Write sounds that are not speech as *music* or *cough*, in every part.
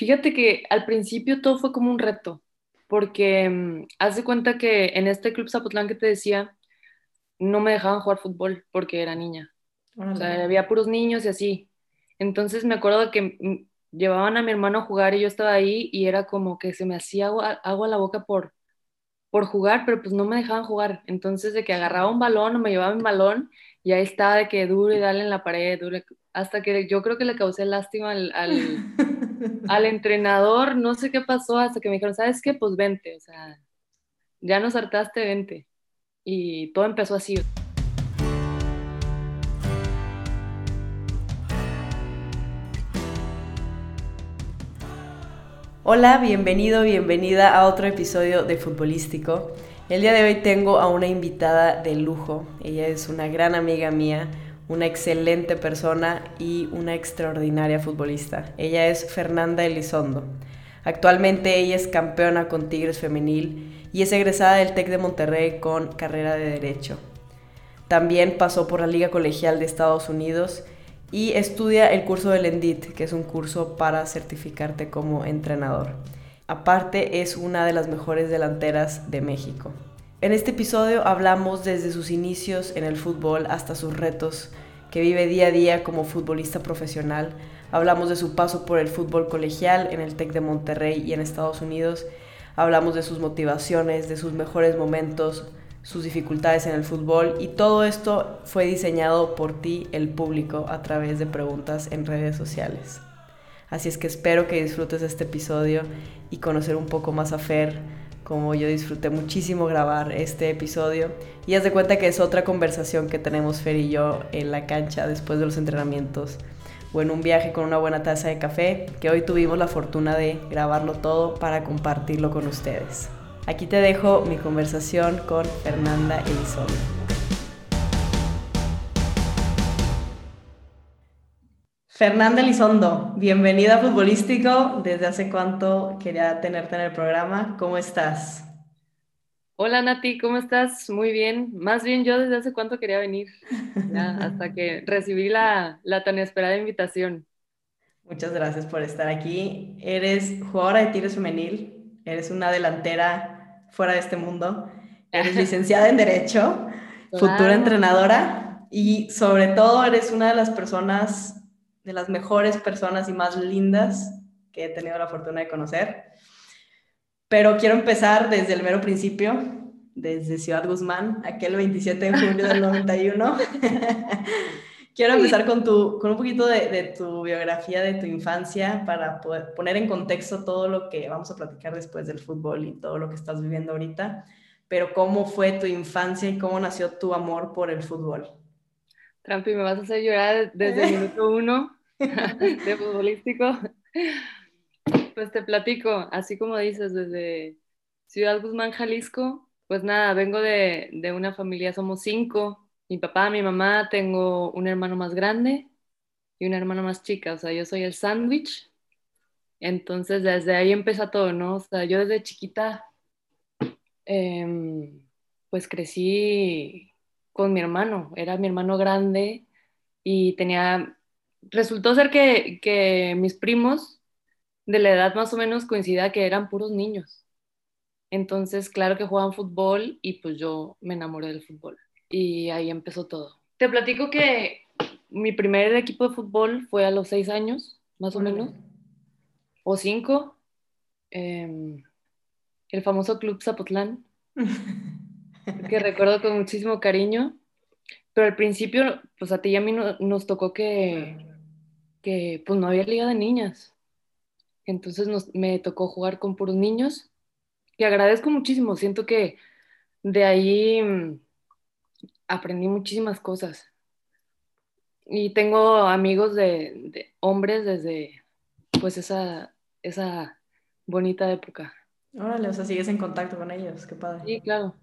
Fíjate que al principio todo fue como un reto, porque mm, haz de cuenta que en este club Zapotlán que te decía, no me dejaban jugar fútbol porque era niña. O sea, había puros niños y así. Entonces me acuerdo que mm, llevaban a mi hermano a jugar y yo estaba ahí y era como que se me hacía agua, agua a la boca por, por jugar, pero pues no me dejaban jugar. Entonces de que agarraba un balón o me llevaba un balón y ahí estaba de que duro y dale en la pared, duro, hasta que yo creo que le causé lástima al, al, *laughs* entrenador, no sé qué pasó, hasta que me dijeron, ¿sabes qué? Pues vente, o sea, ya nos hartaste, vente. Y todo empezó así. Hola, bienvenido, bienvenida a otro episodio de Futbolístico. El día de hoy tengo a una invitada de lujo. Ella es una gran amiga mía, una excelente persona y una extraordinaria futbolista. Ella es Fernanda Elizondo. Actualmente ella es campeona con Tigres Femenil y es egresada del TEC de Monterrey con carrera de Derecho. También pasó por la Liga Colegial de Estados Unidos y estudia el curso del ENDIT, que es un curso para certificarte como entrenador. Aparte es una de las mejores delanteras de México. En este episodio hablamos desde sus inicios en el fútbol hasta sus retos que vive día a día como futbolista profesional. Hablamos de su paso por el fútbol colegial en el TEC de Monterrey y en Estados Unidos. Hablamos de sus motivaciones, de sus mejores momentos, sus dificultades en el fútbol y todo esto fue diseñado por ti, el público, a través de preguntas en redes sociales. Así es que espero que disfrutes este episodio y conocer un poco más a Fer, como yo disfruté muchísimo grabar este episodio. Y haz de cuenta que es otra conversación que tenemos Fer y yo en la cancha después de los entrenamientos o en un viaje con una buena taza de café, que hoy tuvimos la fortuna de grabarlo todo para compartirlo con ustedes. Aquí te dejo mi conversación con Fernanda Elizondo. Fernanda Elizondo, bienvenida a Futbolístico. ¿Desde hace cuánto quería tenerte en el programa? ¿Cómo estás? Hola Nati, ¿cómo estás? Muy bien. Más bien yo desde hace cuánto quería venir, *laughs* hasta que recibí la, la tan esperada invitación. Muchas gracias por estar aquí. Eres jugadora de Tigres Femenil, eres una delantera fuera de este mundo, eres *laughs* licenciada en Derecho, futura entrenadora y sobre todo eres una de las personas de las mejores personas y más lindas que he tenido la fortuna de conocer. Pero quiero empezar desde el mero principio, desde Ciudad Guzmán, aquel 27 de julio del 91. *laughs* quiero empezar con, tu, con un poquito de, de, tu biografía, de tu infancia, para poder poner en contexto todo lo que vamos a platicar después del fútbol y todo lo que estás viviendo ahorita. Pero cómo fue tu infancia y cómo nació tu amor por el fútbol. Trampi, me vas a hacer llorar desde el *laughs* minuto uno *laughs* de futbolístico. Pues te platico, así como dices, desde Ciudad Guzmán, Jalisco, pues nada, vengo de, de una familia, somos cinco, mi papá, mi mamá, tengo un hermano más grande y una hermana más chica, o sea, yo soy el sándwich. Entonces, desde ahí empieza todo, ¿no? O sea, yo desde chiquita, eh, pues crecí con mi hermano, era mi hermano grande y tenía, resultó ser que, que mis primos de la edad más o menos coincidía que eran puros niños. Entonces, claro que jugaban fútbol y pues yo me enamoré del fútbol. Y ahí empezó todo. Te platico que mi primer equipo de fútbol fue a los seis años, más o menos, o cinco. Eh, el famoso Club Zapotlán, *laughs* que recuerdo con muchísimo cariño. Pero al principio, pues a ti y a mí no, nos tocó que, que, pues no había liga de niñas. Entonces nos, me tocó jugar con puros niños y agradezco muchísimo. Siento que de ahí mm, aprendí muchísimas cosas. Y tengo amigos de, de hombres desde pues esa, esa bonita época. Órale, o sea, sigues en contacto con ellos, qué padre. Sí, claro.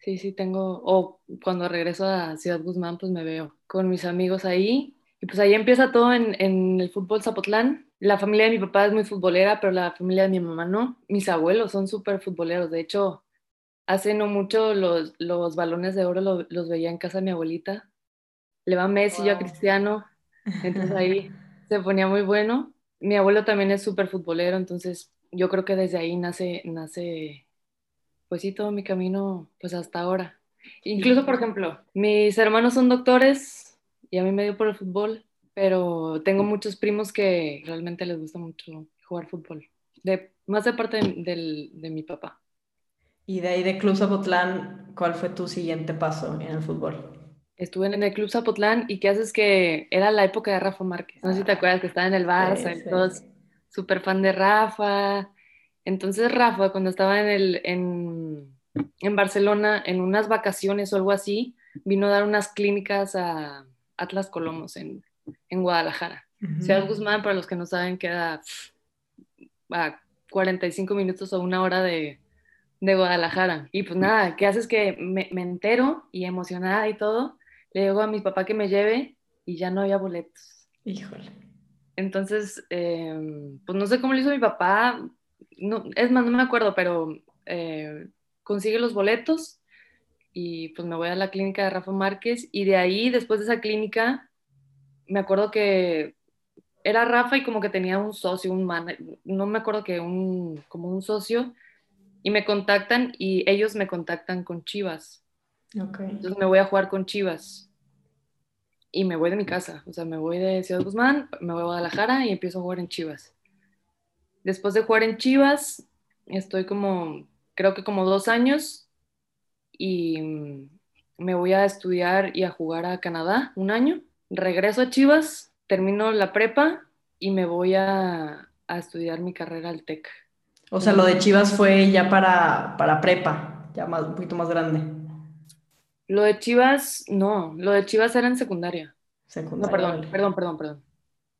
Sí, sí, tengo, o cuando regreso a Ciudad Guzmán, pues me veo con mis amigos ahí. Y pues ahí empieza todo en, en el fútbol Zapotlán. La familia de mi papá es muy futbolera, pero la familia de mi mamá no. Mis abuelos son súper futboleros. De hecho, hace no mucho los, los balones de oro los, los veía en casa de mi abuelita. Le va Messi, wow. yo a Cristiano. Entonces ahí *laughs* se ponía muy bueno. mi abuelo también es súper futbolero, entonces yo creo que desde ahí nace, nace, pues sí, todo mi camino, pues hasta ahora. Incluso, por ejemplo, mis hermanos son doctores y a mí me dio por el fútbol, pero tengo muchos primos que realmente les gusta mucho jugar fútbol, de, más de parte de, de mi papá. Y de ahí de Club Zapotlán, ¿cuál fue tu siguiente paso en el fútbol? Estuve en el Club Zapotlán y qué haces que era la época de Rafa Márquez. No sé si te acuerdas que estaba en el Barça, sí, todos súper fan de Rafa. Entonces Rafa, cuando estaba en, el, en, en, Barcelona, en unas vacaciones o algo así, vino a dar unas clínicas a Atlas Colomos en, en Guadalajara. Uh -huh. Ciudad Guzmán, para los que no saben, queda a 45 minutos o una hora de, de Guadalajara. Y pues nada, ¿qué haces que me, me entero y emocionada y todo? le digo a mi papá que me lleve y ya no había boletos. Híjole. Entonces, eh, pues no sé cómo lo hizo mi papá, no, es más, no me acuerdo, pero eh, consigue los boletos y pues me voy a la clínica de Rafa Márquez y de ahí, después de esa clínica, me acuerdo que era Rafa y como que tenía un socio, un man, no me acuerdo que un, como un socio, y me contactan y ellos me contactan con Chivas. Okay. Entonces me voy a jugar con Chivas. Y me voy de mi casa. O sea, me voy de Ciudad Guzmán, me voy a Guadalajara y empiezo a jugar en Chivas. Después de jugar en Chivas, estoy como, creo que como dos años. Y me voy a estudiar y a jugar a Canadá un año. Regreso a Chivas, termino la prepa y me voy a, a estudiar mi carrera al TEC. O sea, lo de Chivas fue ya para, para prepa, ya más, un poquito más grande. Lo de Chivas, no, lo de Chivas era en secundaria. Secundaria. No, perdón, perdón, perdón, perdón.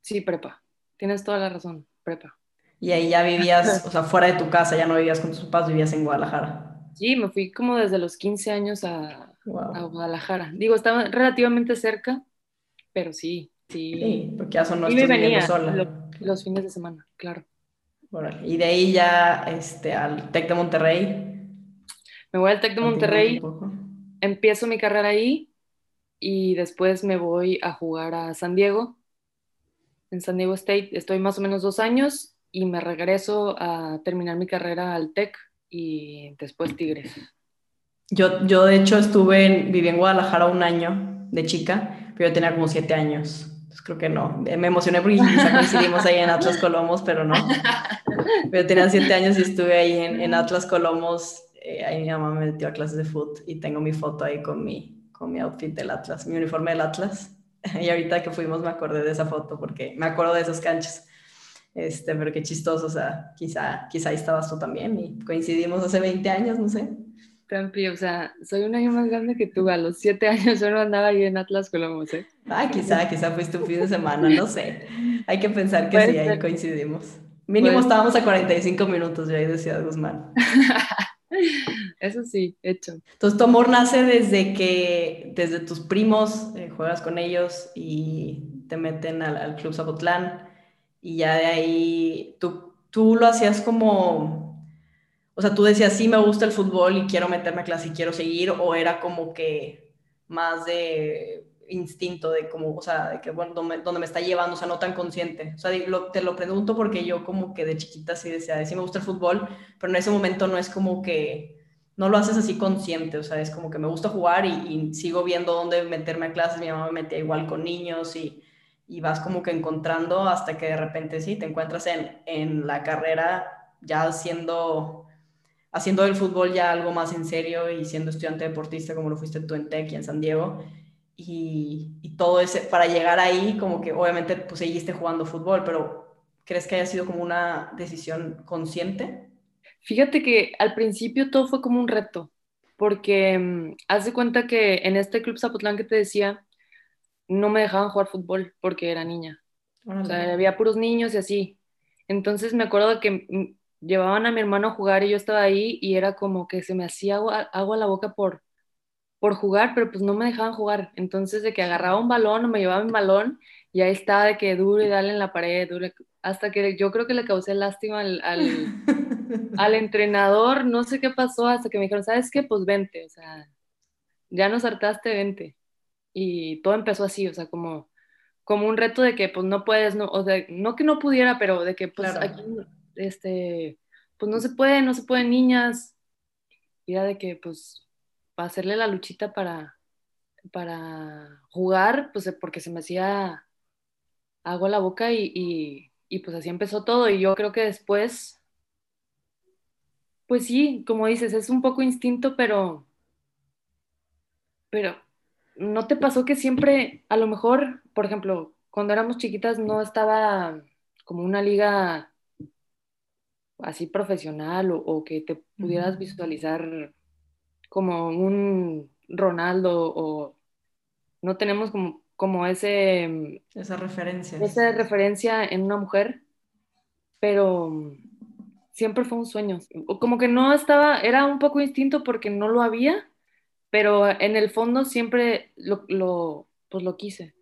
Sí, prepa. Tienes toda la razón, prepa. Y ahí ya vivías, o sea, fuera de tu casa, ya no vivías con tus papás, vivías en Guadalajara. Sí, me fui como desde los 15 años a, wow. a Guadalajara. Digo, estaba relativamente cerca, pero sí, sí. Sí, porque ya son y me venía sola. Lo, los fines de semana, claro. Bueno, y de ahí ya este, al TEC de Monterrey. Me voy al TEC de Monterrey empiezo mi carrera ahí y después me voy a jugar a San Diego, en San Diego State. Estoy más o menos dos años y me regreso a terminar mi carrera al TEC y después Tigres. Yo, yo de hecho estuve, en, viví en Guadalajara un año de chica, pero yo tenía como siete años. Entonces creo que no. Me emocioné porque quizá coincidimos ahí en Atlas Colomos, pero no. *laughs* Pero tenía siete años y estuve ahí en, en Atlas Colomos eh, ahí mi mamá me metió a clases de foot y tengo mi foto ahí con mi, con mi outfit del Atlas, mi uniforme del Atlas. *laughs* Y ahorita que fuimos me acordé de esa foto porque me acuerdo de esos canchos. Este, pero qué chistoso, o sea, quizá, quizá ahí estabas tú también y coincidimos hace 20 años, no sé. Campi, o sea, soy un año más grande que tú, a los 7 años yo no andaba ahí en Atlas Colomos, ¿eh? Ah, quizá, quizá fuiste un fin de semana, no sé. Hay que pensar que sí, ahí coincidimos. Mínimo estábamos a 45 minutos de ahí de Ciudad Guzmán. *laughs* Eso sí, hecho. Entonces, tu amor nace desde que, desde tus primos, eh, juegas con ellos y te meten al, al, Club Zapotlán y ya de ahí tú, tú lo hacías como, o sea, tú decías, sí, me gusta el fútbol y quiero meterme a clase y quiero seguir, o era como que más de instinto de como, o sea, de que, bueno, donde, donde me está llevando, o sea, no tan consciente. O sea, lo, te lo pregunto porque yo como que de chiquita sí decía, sí me gusta el fútbol, pero en ese momento no es como que, no lo haces así consciente, o sea, es como que me gusta jugar y, sigo viendo dónde meterme a clases, mi mamá me metía igual con niños y, y vas como que encontrando hasta que de repente sí, te encuentras en, en la carrera ya haciendo haciendo el fútbol ya algo más en serio y siendo estudiante deportista como lo fuiste tú en TEC y en San Diego y, y, todo ese, para llegar ahí, como que obviamente pues seguiste jugando fútbol, pero ¿crees que haya sido como una decisión consciente? Fíjate que al principio todo fue como un reto, porque um, haz de cuenta que en este club Zapotlán que te decía, no me dejaban jugar fútbol porque era niña. O sea, había puros niños y así. Entonces me acuerdo que llevaban a mi hermano a jugar y yo estaba ahí y era como que se me hacía agua, agua a la boca por, por jugar, pero pues no me dejaban jugar. Entonces, de que agarraba un balón o me llevaba un balón, y ahí estaba de que duro y dale en la pared, duro, hasta que yo creo que le causé lástima al, al, *laughs* al, entrenador, no sé qué pasó, hasta que me dijeron, ¿sabes qué? Pues vente, o sea, ya nos hartaste, vente. Y todo empezó así, o sea, como, como un reto de que pues no puedes, no, o sea, no que no pudiera, pero de que pues aquí, este, pues no se puede, no se pueden niñas. Y era de que pues para hacerle la luchita para, para jugar, pues porque se me hacía agua a la boca y, y pues así empezó todo. Y yo creo que después, pues sí, como dices, es un poco instinto, pero, pero ¿no te pasó que siempre, a lo mejor, por ejemplo, cuando éramos chiquitas no estaba como una liga así profesional o, que te pudieras visualizar como un Ronaldo o no tenemos como, como ese... Esa referencia. Esa referencia en una mujer, pero siempre fue un sueño. Como que no estaba, era un poco instinto porque no lo había, pero en el fondo siempre lo, lo pues lo quise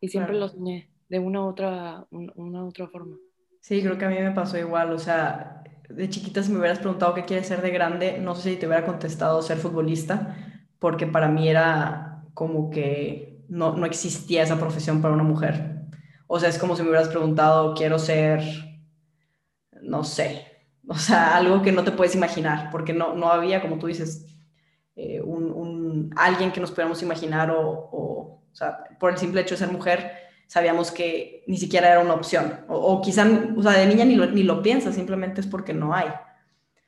y siempre lo soñé de una u otra, una otra forma. Sí, creo que a mí me pasó igual, o sea, de chiquita si me hubieras preguntado qué quieres ser de grande, no sé si te hubiera contestado ser futbolista, porque para mí era como que no, no existía esa profesión para una mujer. O sea, es como si me hubieras preguntado, quiero ser, no sé, o sea, algo que no te puedes imaginar, porque no, no había, como tú dices, eh, un, alguien que nos pudiéramos imaginar o, o, sea, por el simple hecho de ser mujer, sabíamos que ni siquiera era una opción. O, o quizá, o sea, de niña ni lo, ni lo piensas, simplemente es porque no hay.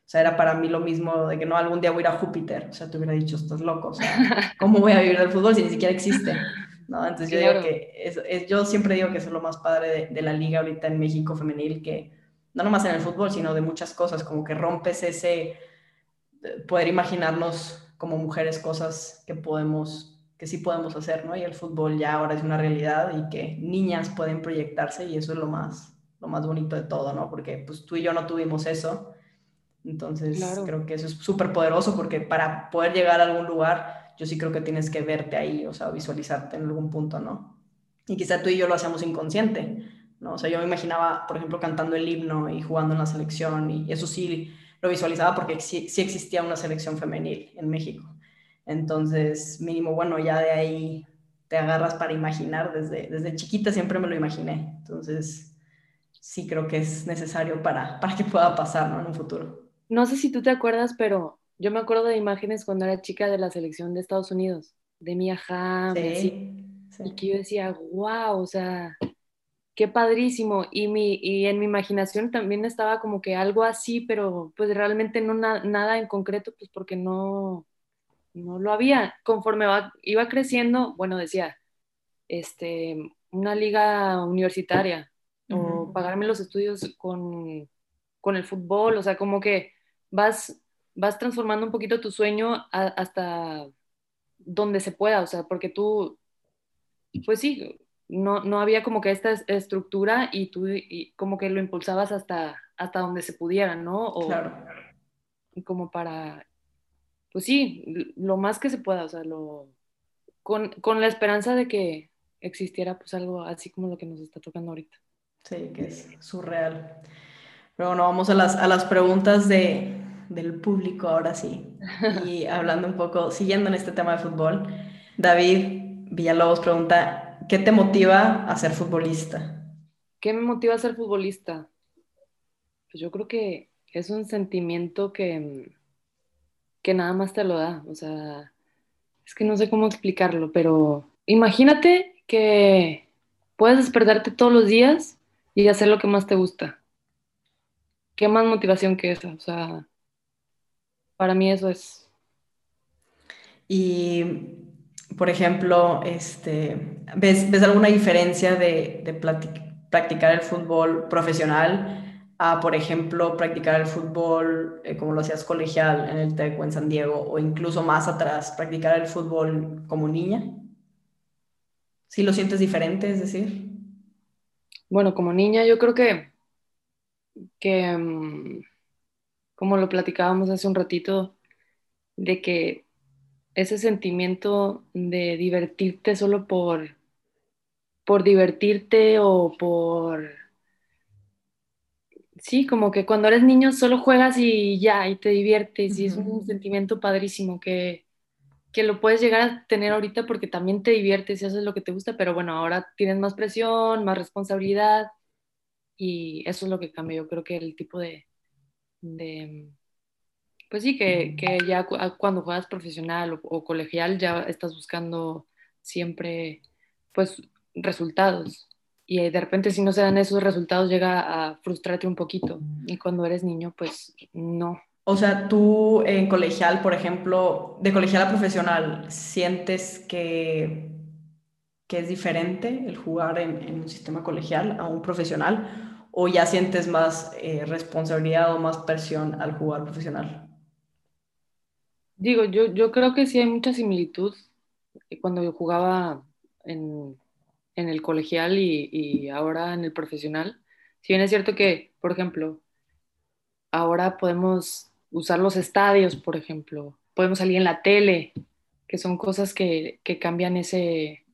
O sea, era para mí lo mismo de que no, algún día voy a ir a Júpiter. O sea, te hubiera dicho, estás loco. O sea, *laughs* ¿cómo voy a vivir del fútbol si ni siquiera existe? ¿No? Entonces yo digo que, es, yo siempre digo que eso es lo más padre de, de, la liga ahorita en México femenil, que no nomás en el fútbol, sino de muchas cosas, como que rompes ese, eh, poder imaginarnos como mujeres cosas que podemos, que sí podemos hacer, ¿no? Y el fútbol ya ahora es una realidad y que niñas pueden proyectarse y eso es lo más, lo más bonito de todo, ¿no? Porque pues tú y yo no tuvimos eso. Entonces creo que eso es súper poderoso porque para poder llegar a algún lugar, yo sí creo que tienes que verte ahí, o sea, visualizarte en algún punto, ¿no? Y quizá tú y yo lo hacíamos inconsciente, ¿no? O sea, yo me imaginaba, por ejemplo, cantando el himno y jugando en la selección y eso sí lo visualizaba porque sí, existía una selección femenil en México. Entonces, mínimo, bueno, ya de ahí te agarras para imaginar, desde, desde chiquita siempre me lo imaginé. Entonces, sí creo que es necesario para, para que pueda pasar ¿no? en un futuro. No sé si tú te acuerdas, pero yo me acuerdo de imágenes cuando era chica de la selección de Estados Unidos, de Mia Hamm, sí, y que yo decía, wow, o sea, qué padrísimo. Y, mi, y en mi imaginación también estaba como que algo así, pero pues realmente no nada en concreto, pues porque no, no lo había. Conforme iba creciendo, bueno, decía, este, una liga universitaria o pagarme los estudios con, con, el fútbol, o sea, como que vas, vas transformando un poquito tu sueño hasta donde se pueda, o sea, porque tú, pues sí, no, no había como que esta estructura y tú como que lo impulsabas hasta, hasta donde se pudiera, ¿no? O, claro. Como para, pues sí, lo más que se pueda, o sea, lo, con, con, la esperanza de que existiera pues algo así como lo que nos está tocando ahorita. Sí, que es surreal. Pero bueno, vamos a las, a las preguntas de, del público ahora sí. *laughs* Y hablando un poco, siguiendo en este tema de fútbol, David Villalobos pregunta, ¿Qué te motiva a ser futbolista? ¿Qué me motiva a ser futbolista? Pues yo creo que es un sentimiento que, que nada más te lo da. O sea, es que no sé cómo explicarlo, pero imagínate que puedes despertarte todos los días y hacer lo que más te gusta. ¿Qué más motivación que esa? O sea, para mí eso es. Y por ejemplo, este, ¿ves, ¿ves alguna diferencia de, de practicar el fútbol profesional a, por ejemplo, practicar el fútbol eh, como lo hacías colegial en el TEC en San Diego, o incluso más atrás, practicar el fútbol como niña? ¿Sí lo sientes diferente, es decir? Bueno, como niña yo creo que, que mm, como lo platicábamos hace un ratito, de que ese sentimiento de divertirte solo por, por divertirte o por... Sí, como que cuando eres niño solo juegas y ya, y te diviertes, y es un sentimiento padrísimo que, que lo puedes llegar a tener ahorita porque también te diviertes y haces lo que te gusta, pero bueno, ahora tienes más presión, más responsabilidad y eso es lo que cambia. Yo creo que el tipo de, de pues sí, que, que ya cuando juegas profesional o, colegial ya estás buscando siempre pues resultados y de repente si no se dan esos resultados llega a frustrarte un poquito y cuando eres niño pues no. O sea, tú en colegial, por ejemplo, de colegial a profesional, ¿sientes que, que es diferente el jugar en, en un sistema colegial a un profesional? ¿O ya sientes más eh, responsabilidad o más presión al jugar profesional? Digo, yo, yo creo que sí hay mucha similitud cuando yo jugaba en, en el colegial y, y, ahora en el profesional. Si bien es cierto que, por ejemplo, ahora podemos usar los estadios, por ejemplo, podemos salir en la tele, que son cosas que, que cambian ese,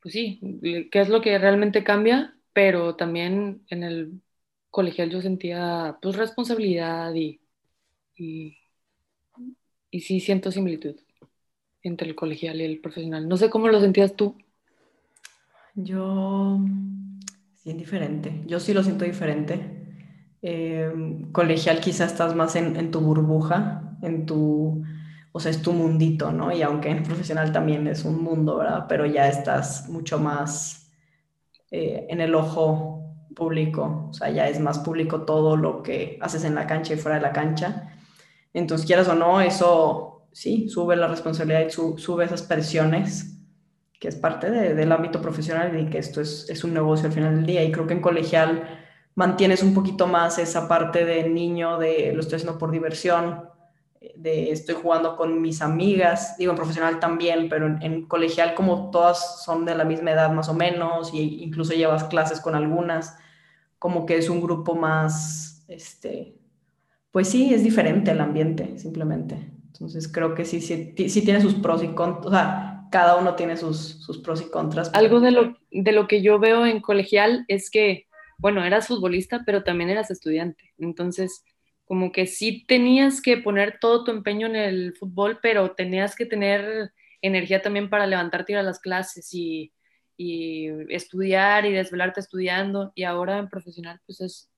pues sí, qué es lo que realmente cambia, pero también en el colegial yo sentía pues responsabilidad y, y sí siento similitud entre el colegial y el profesional. No sé cómo lo sentías tú. Yo sí diferente. Yo sí lo siento diferente. Eh, colegial quizás estás más en, en, tu burbuja, en tu, o sea, es tu mundito, ¿no? Y aunque en profesional también es un mundo, ¿verdad? Pero ya estás mucho más eh, en el ojo público, o sea, ya es más público todo lo que haces en la cancha y fuera de la cancha. Entonces, quieras o no, eso sí, sube la responsabilidad y sube esas presiones, que es parte de, del ámbito profesional y que esto es, es, un negocio al final del día. Y creo que en colegial mantienes un poquito más esa parte de niño, de lo estoy haciendo por diversión, de estoy jugando con mis amigas, digo en profesional también, pero en, en colegial como todas son de la misma edad más o menos, y incluso llevas clases con algunas, como que es un grupo más, este, pues sí, es diferente el ambiente, simplemente. Entonces creo que sí, sí, tiene sus pros y contras, o sea, cada uno tiene sus, sus pros y contras. Algo de lo, de lo que yo veo en colegial es que, bueno, eras futbolista, pero también eras estudiante. Entonces, como que sí tenías que poner todo tu empeño en el fútbol, pero tenías que tener energía también para levantarte y ir a las clases y, y estudiar y desvelarte estudiando. Y ahora en profesional, pues es,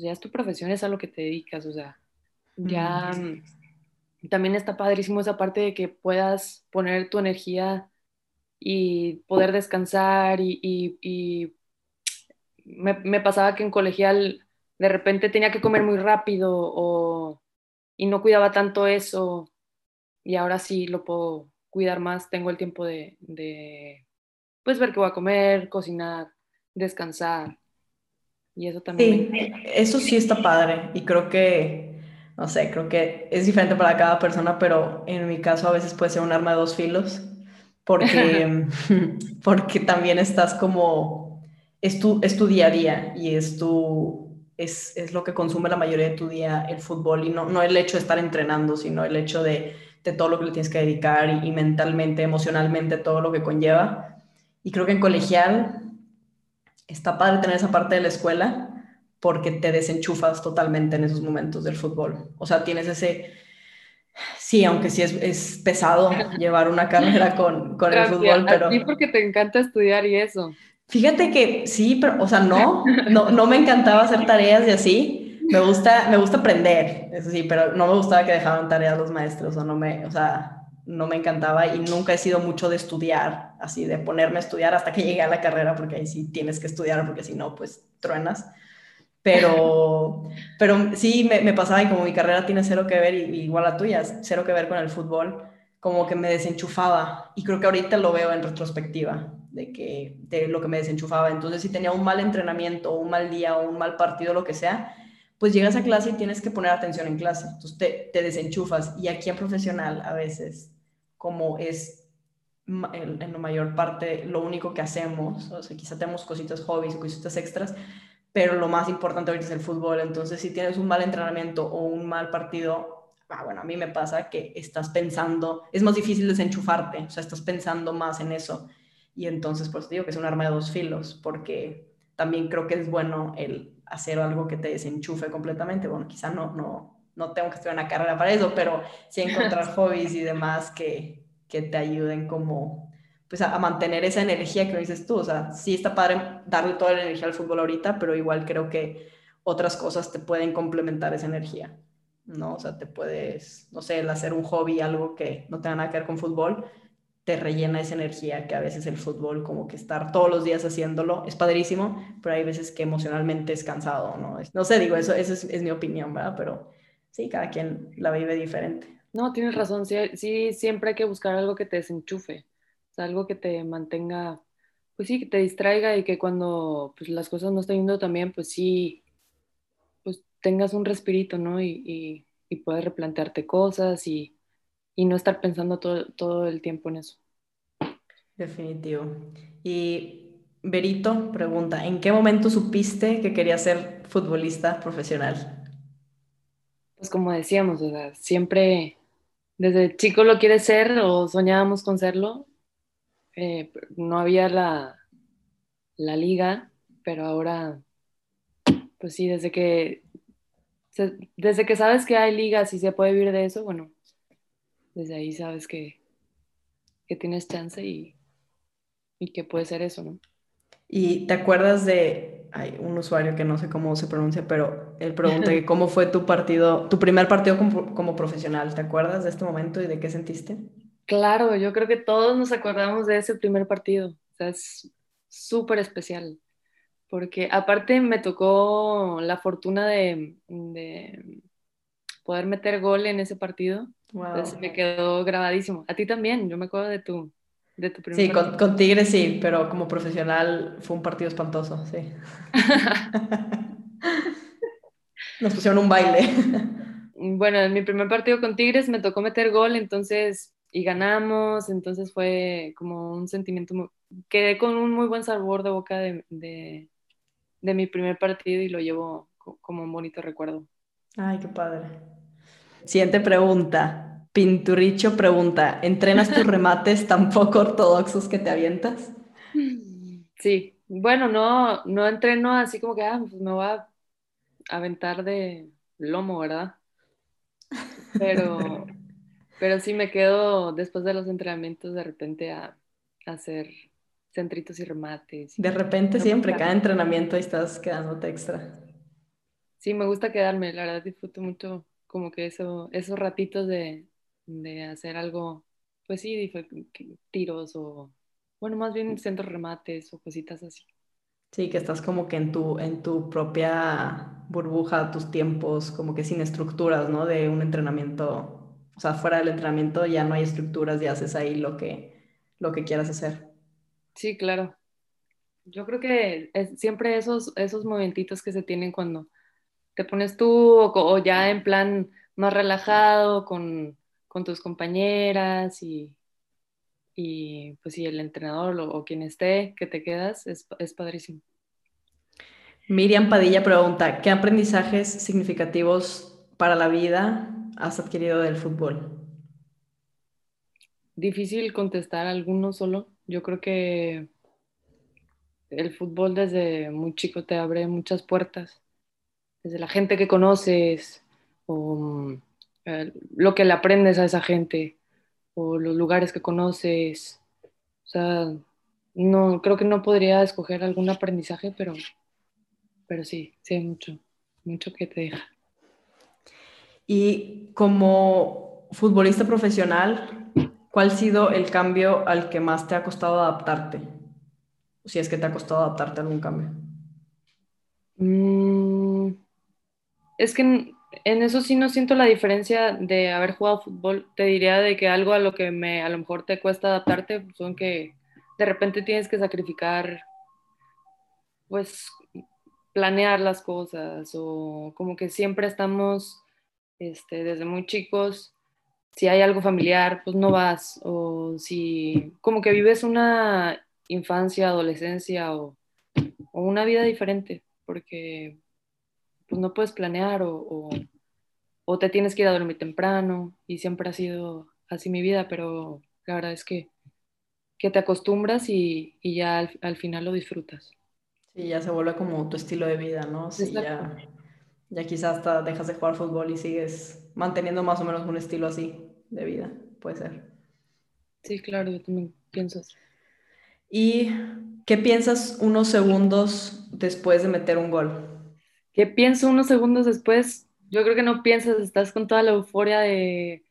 pues ya es tu profesión, es a lo que te dedicas, o sea, ya... Mm también está padrísimo esa parte de que puedas poner tu energía y poder descansar y, y, y me, me, pasaba que en colegial de repente tenía que comer muy rápido o, y no cuidaba tanto eso y ahora sí lo puedo cuidar más, tengo el tiempo de, de pues ver qué voy a comer, cocinar, descansar y eso también. Sí, eso sí está padre y creo que no sé, creo que es diferente para cada persona, pero en mi caso a veces puede ser un arma de dos filos, porque, *laughs* *laughs* porque también estás como, es tu, es tu día a día y es, tu, es, es lo que consume la mayoría de tu día el fútbol y no, no el hecho de estar entrenando, sino el hecho de, de todo lo que le tienes que dedicar y, y mentalmente, emocionalmente, todo lo que conlleva. Y creo que en colegial está padre tener esa parte de la escuela, porque te desenchufas totalmente en esos momentos del fútbol. O sea, tienes ese... Sí, aunque sí es, es pesado *laughs* llevar una carrera con, con el fútbol, pero... Sí, porque te encanta estudiar y eso. Fíjate que sí, pero, o sea, no, no, no me encantaba hacer tareas y así. Me gusta, me gusta aprender, eso sí, pero no me gustaba que dejaban tareas los maestros, o no me, o sea, no me encantaba y nunca he sido mucho de estudiar, así de ponerme a estudiar hasta que llegué a la carrera, porque ahí sí tienes que estudiar, porque si no, pues truenas. Pero, *laughs* pero sí me, me, pasaba y como mi carrera tiene cero que ver, y, igual la tuya, cero que ver con el fútbol, como que me desenchufaba. Y creo que ahorita lo veo en retrospectiva, de, que, de lo que me desenchufaba. Entonces, si tenía un mal entrenamiento, un mal día, o un mal partido, lo que sea, pues llegas a clase y tienes que poner atención en clase. Entonces, te, te desenchufas. Y aquí en profesional, a veces, como es en, en la mayor parte lo único que hacemos, o sea, quizá tenemos cositas hobbies, cositas extras, pero lo más importante ahorita es el fútbol. Entonces, si tienes un mal entrenamiento o un mal partido, ah, bueno, a mí me pasa que estás pensando, es más difícil desenchufarte, o sea, estás pensando más en eso. Y entonces, pues digo que es un arma de dos filos, porque también creo que es bueno el hacer algo que te desenchufe completamente. Bueno, quizá no, no, no tengo que estudiar una carrera para eso, pero sí encontrar *laughs* hobbies y demás que, que te ayuden como pues a, mantener esa energía que dices tú, o sea, sí está padre darle toda la energía al fútbol ahorita, pero igual creo que otras cosas te pueden complementar esa energía, ¿no? O sea, te puedes, no sé, el hacer un hobby, algo que no tenga nada que ver con fútbol, te rellena esa energía que a veces el fútbol, como que estar todos los días haciéndolo, es padrísimo, pero hay veces que emocionalmente es cansado, ¿no? No sé, digo, eso, eso es, es mi opinión, ¿verdad? Pero sí, cada quien la vive diferente. No, tienes razón, sí, sí, siempre hay que buscar algo que te desenchufe, o sea, algo que te mantenga, pues sí, que te distraiga y que cuando pues, las cosas no estén yendo tan bien, pues sí, pues tengas un respirito, ¿no? Y, y, y puedes replantearte cosas y, y no estar pensando todo, todo el tiempo en eso. Definitivo. Y Berito pregunta, ¿en qué momento supiste que querías ser futbolista profesional? Pues como decíamos, o sea, siempre desde chico lo quieres ser o soñábamos con serlo. Eh, no había la, la liga, pero ahora, pues sí, desde que, desde que sabes que hay ligas y se puede vivir de eso, bueno, desde ahí sabes que, que tienes chance y, y que puede ser eso, ¿no? ¿Y te acuerdas de, hay un usuario que no sé cómo se pronuncia, pero él pregunta *laughs* que cómo fue tu partido, tu primer partido como, como, profesional? ¿Te acuerdas de este momento y de qué sentiste? Claro, yo creo que todos nos acordamos de ese primer partido. O sea, es súper especial. Porque aparte me tocó la fortuna de, de, poder meter gol en ese partido. Entonces me quedó grabadísimo. A ti también, yo me acuerdo de tu, Sí, con, con, Tigres sí, pero como profesional fue un partido espantoso, sí. *laughs* Nos pusieron un baile. bueno, en mi primer partido con Tigres me tocó meter gol, entonces, y ganamos, entonces fue como un sentimiento, quedé con un muy buen sabor de boca de, de, de mi primer partido y lo llevo como un bonito recuerdo. Ay, qué padre. Siguiente pregunta. Pinturricho pregunta, ¿entrenas tus remates tan poco ortodoxos que te avientas? Sí, bueno, no, no entreno así como que, ah, pues me voy a aventar de lomo, ¿verdad? Pero, pero sí me quedo después de los entrenamientos de repente a, hacer centritos y remates. De repente siempre, cada entrenamiento estás quedándote extra. Sí, me gusta quedarme, la verdad disfruto mucho como que eso, esos ratitos de, de hacer algo, pues sí, tiros o, bueno, más bien centros remates o cositas así. Sí, que estás como que en tu, en tu propia burbuja, tus tiempos, como que sin estructuras, ¿no? De un entrenamiento, o sea, fuera del entrenamiento ya no hay estructuras y haces ahí lo que, lo que quieras hacer. Sí, claro. Yo creo que es siempre esos, esos momentitos que se tienen cuando te pones tú o ya en plan más relajado, con, con tus compañeras y, y pues si el entrenador o, quien esté que te quedas, es, es padrísimo. Miriam Padilla pregunta, ¿qué aprendizajes significativos para la vida has adquirido del fútbol? Difícil contestar alguno solo. Yo creo que el fútbol desde muy chico te abre muchas puertas. Desde la gente que conoces o eh, lo que le aprendes a esa gente o los lugares que conoces. O sea, no, creo que no podría escoger algún aprendizaje, pero, pero sí, sí hay mucho, mucho que te deja. Y como futbolista profesional, ¿cuál ha sido el cambio al que más te ha costado adaptarte? Si es que te ha costado adaptarte a algún cambio. Mm, es que en eso sí no siento la diferencia de haber jugado fútbol. Te diría de que algo a lo que me, a lo mejor te cuesta adaptarte son que de repente tienes que sacrificar, pues, planear las cosas o como que siempre estamos, este, desde muy chicos, si hay algo familiar, pues no vas o si como que vives una infancia, adolescencia o, o una vida diferente, porque pues no puedes planear o, o, te tienes que ir a dormir temprano y siempre ha sido así mi vida, pero la verdad es que, que te acostumbras y, y ya al, final lo disfrutas. Sí, ya se vuelve como tu estilo de vida, ¿no? Sí, ya, Ya quizás hasta dejas de jugar fútbol y sigues manteniendo más o menos un estilo así de vida, puede ser. Sí, claro, yo también pienso así. ¿Y qué piensas unos segundos después de meter un gol? ¿Qué pienso unos segundos después? Yo creo que no piensas, estás con toda la euforia de...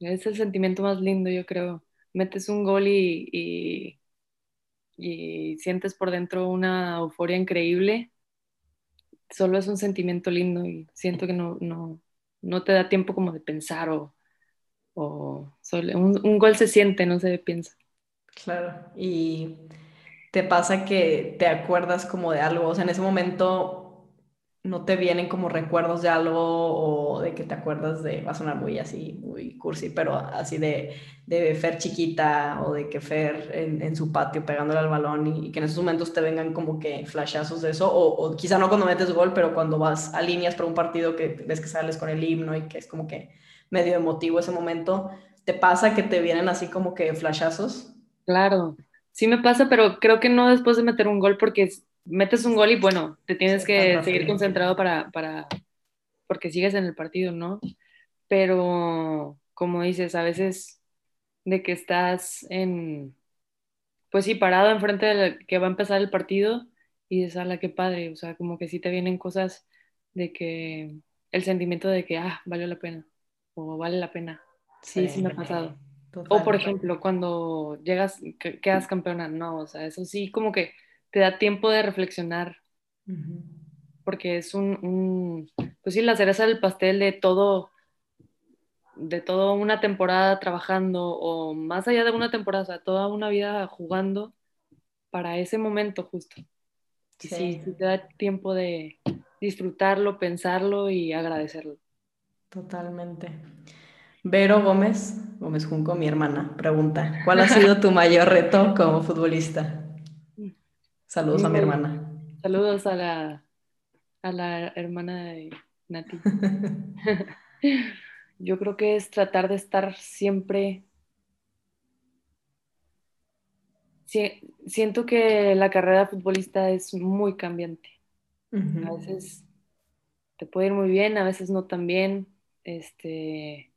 Es el sentimiento más lindo, yo creo. Metes un gol y, y, sientes por dentro una euforia increíble. Solo es un sentimiento lindo y siento que no, no, no te da tiempo como de pensar o, o un, un gol se siente, no se piensa. Claro, y te pasa que te acuerdas como de algo, o sea, en ese momento no te vienen como recuerdos de algo o de que te acuerdas de, va a sonar muy así, muy cursi, pero así de, de Fer chiquita o de que Fer en, su patio pegándole al balón y, que en esos momentos te vengan como que flashazos de eso, o, o, quizá no cuando metes gol, pero cuando vas a líneas para un partido que ves que sales con el himno y que es como que medio emotivo ese momento, ¿te pasa que te vienen así como que flashazos? Claro, sí me pasa, pero creo que no después de meter un gol, porque metes un gol y bueno, te tienes que seguir concentrado para, para, porque sigues en el partido, ¿no? Pero como dices, a veces de que estás en, pues sí, parado enfrente de que va a empezar el partido y dices, ala, qué padre, o sea, como que sí te vienen cosas de que el sentimiento de que, ah, valió la pena o vale la pena. Sí, sí, me ha pasado. O por ejemplo, cuando llegas, quedas campeona, no, o sea, eso sí, como que te da tiempo de reflexionar, porque es un, pues sí, la cereza del pastel de todo, de toda una temporada trabajando, o más allá de una temporada, o sea, toda una vida jugando para ese momento justo. sí, sí te da tiempo de disfrutarlo, pensarlo y agradecerlo. Totalmente. Vero Gómez, Gómez Junco, mi hermana, pregunta, ¿cuál ha *laughs* sido tu mayor reto como futbolista? Saludos a mi hermana. Saludos a la, a la hermana de Nati. *laughs* Yo creo que es tratar de estar siempre... siento que la carrera futbolista es muy cambiante. A veces te puede ir muy bien, a veces no tan bien. Este,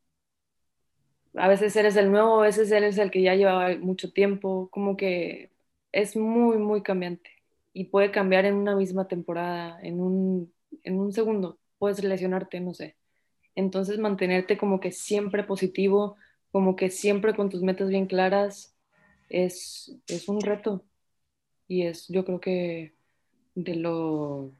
a veces eres el nuevo, a veces eres el que ya llevaba mucho tiempo, como que es muy, muy cambiante y puede cambiar en una misma temporada, en un, en un segundo, puedes lesionarte, no sé. Entonces mantenerte como que siempre positivo, como que siempre con tus metas bien claras, es, es un reto. Y es yo creo que de lo,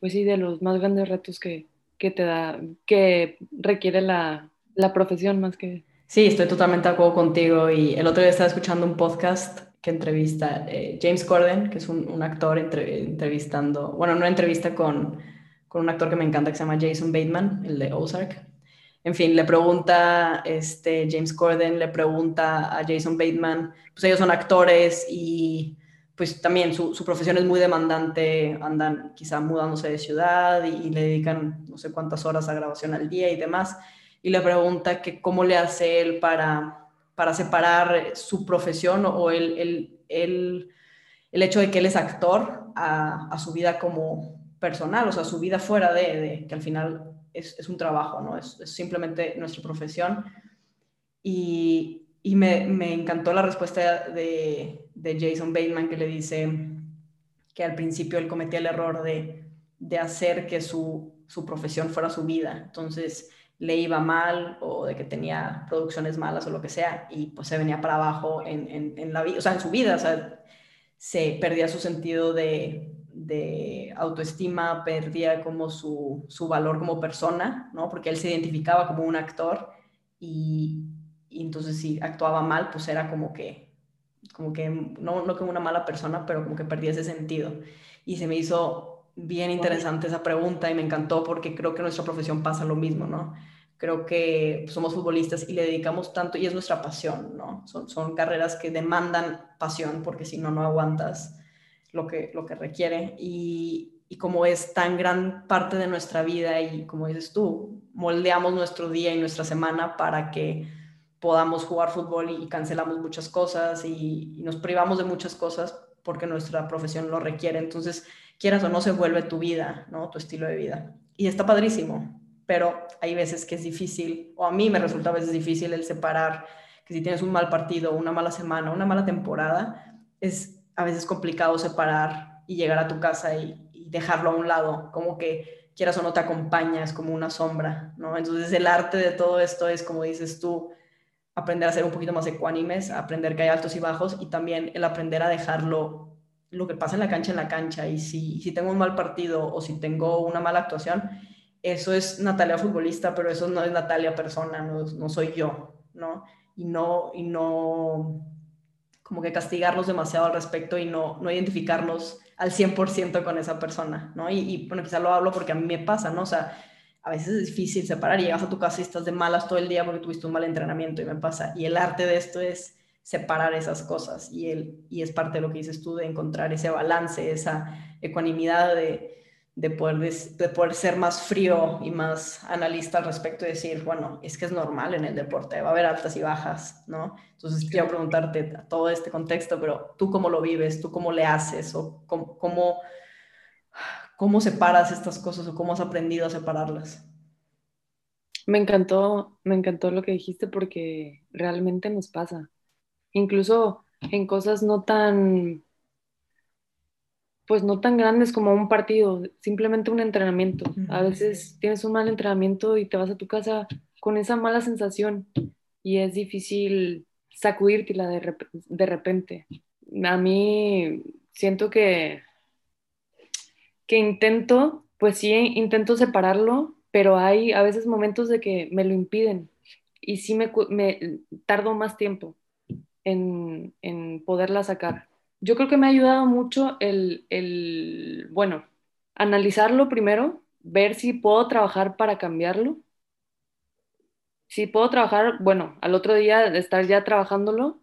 pues sí, de los más grandes retos que, que te da, que requiere la, la profesión más que... Sí, estoy totalmente de acuerdo contigo. Y el otro día estaba escuchando un podcast que entrevista eh, James Corden, que es un, actor entrevistando, bueno, una entrevista con, con, un actor que me encanta que se llama Jason Bateman, el de Ozark. En fin, le pregunta, este, James Corden le pregunta a Jason Bateman, pues ellos son actores y pues también su, su profesión es muy demandante, andan quizá mudándose de ciudad y, y le dedican no sé cuántas horas a grabación al día y demás y le pregunta que cómo le hace él para, para separar su profesión o el, el, el, el hecho de que él es actor a, su vida como personal, o sea, su vida fuera de, que al final es, es, un trabajo, ¿no? Es, es simplemente nuestra profesión. Y, y me, me, encantó la respuesta de, de, Jason Bateman que le dice que al principio él cometía el error de, de hacer que su, su profesión fuera su vida. Entonces, le iba mal o de que tenía producciones malas o lo que sea y pues se venía para abajo en, en, la vida, o sea, en su vida, o sea, se perdía su sentido de, de autoestima, perdía como su, su, valor como persona, ¿no? Porque él se identificaba como un actor y, y, entonces si actuaba mal, pues era como que, como que, no, no como una mala persona, pero como que perdía ese sentido. Y se me hizo bien interesante esa pregunta y me encantó porque creo que en nuestra profesión pasa lo mismo, ¿no? Creo que somos futbolistas y le dedicamos tanto y es nuestra pasión, ¿no? Son, son carreras que demandan pasión porque si no, no aguantas lo que, lo que requiere y, y como es tan gran parte de nuestra vida y como dices tú, moldeamos nuestro día y nuestra semana para que podamos jugar fútbol y cancelamos muchas cosas y, y nos privamos de muchas cosas porque nuestra profesión lo requiere. Entonces, quieras o no, se vuelve tu vida, ¿no? Tu estilo de vida. Y está padrísimo, pero hay veces que es difícil, o a mí me resulta a veces difícil el separar que si tienes un mal partido, una mala semana, una mala temporada, es a veces complicado separar y llegar a tu casa y, dejarlo a un lado, como que quieras o no te acompaña, es como una sombra, ¿no? Entonces el arte de todo esto es, como dices tú, aprender a ser un poquito más ecuánimes, aprender que hay altos y bajos y también el aprender a dejarlo lo que pasa en la cancha en la cancha y si, si tengo un mal partido o si tengo una mala actuación, eso es Natalia futbolista, pero eso no es Natalia persona, no, no soy yo, ¿no? Y no, y no como que castigarnos demasiado al respecto y no, no identificarnos al 100% con esa persona, ¿no? Y, y, bueno, quizá lo hablo porque a mí me pasa, ¿no? O sea, a veces es difícil separar, llegas a tu casa y estás de malas todo el día porque tuviste un mal entrenamiento y me pasa. Y el arte de esto es separar esas cosas y, el, y es parte de lo que dices tú, de encontrar ese balance, esa ecuanimidad de, de poder, de poder ser más frío y más analista al respecto y decir, bueno, es que es normal en el deporte, va a haber altas y bajas, ¿no? Entonces quiero preguntarte a todo este contexto, pero tú cómo lo vives, tú cómo le haces o cómo, cómo, cómo separas estas cosas o cómo has aprendido a separarlas. Me encantó, me encantó lo que dijiste porque realmente nos pasa. Incluso en cosas no tan pues no tan grandes como un partido, simplemente un entrenamiento. A veces tienes un mal entrenamiento y te vas a tu casa con esa mala sensación y es difícil sacudírtela de, de repente. A mí siento que, que intento, pues sí, intento separarlo, pero hay a veces momentos de que me lo impiden y sí me, me tardo más tiempo en, en poderla sacar yo creo que me ha ayudado mucho el, bueno, analizarlo primero, ver si puedo trabajar para cambiarlo. Si puedo trabajar, bueno, al otro día estar ya trabajándolo,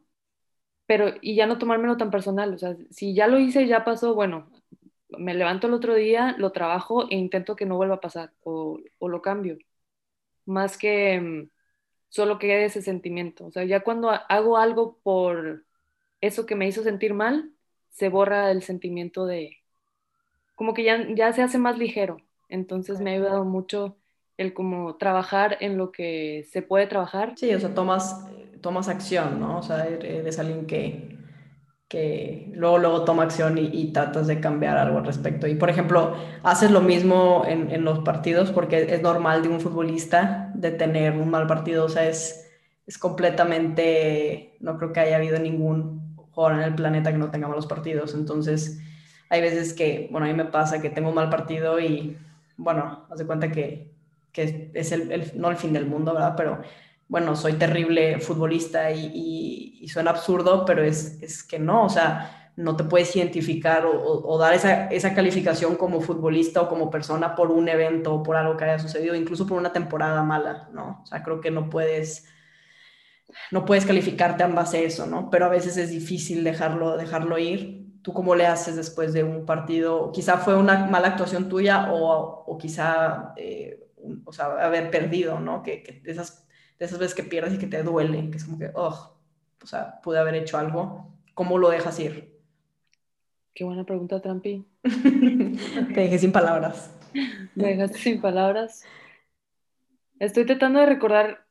pero y ya no tomármelo tan personal. O sea, si ya lo hice, ya pasó, bueno, me levanto el otro día, lo trabajo e intento que no vuelva a pasar o, o lo cambio. Más que mm, solo quede ese sentimiento. O sea, ya cuando hago algo por eso que me hizo sentir mal, se borra el sentimiento de, como que ya, ya se hace más ligero. Entonces me ha ayudado mucho el como trabajar en lo que se puede trabajar. Sí, o sea, tomas, tomas acción, ¿no? O sea, eres alguien que, que luego, luego toma acción y, tratas de cambiar algo al respecto. Y, por ejemplo, haces lo mismo en, en, los partidos porque es normal de un futbolista de tener un mal partido, o sea, es, es completamente, no creo que haya habido ningún jugador en el planeta que no tenga malos partidos. Entonces, hay veces que, bueno, a mí me pasa que tengo un mal partido y, bueno, haz de cuenta que, que es el, no el fin del mundo, ¿verdad? Pero, bueno, soy terrible futbolista y, y, suena absurdo, pero es, es, que no, o sea, no te puedes identificar o, o, dar esa, esa, calificación como futbolista o como persona por un evento o por algo que haya sucedido, incluso por una temporada mala, ¿no? O sea, creo que no puedes no puedes calificarte en base a eso, ¿no? Pero a veces es difícil dejarlo, dejarlo ir. ¿Tú cómo le haces después de un partido? Quizá fue una mala actuación tuya o, o quizá, eh, o sea, haber perdido, ¿no? Que, de, esas, de esas veces que pierdes y que te duele, que es como que, oh, o sea, pude haber hecho algo. ¿Cómo lo dejas ir? Qué buena pregunta, Trampi. *laughs* te dejé sin palabras. *laughs* Me dejaste sin palabras. Estoy tratando de recordar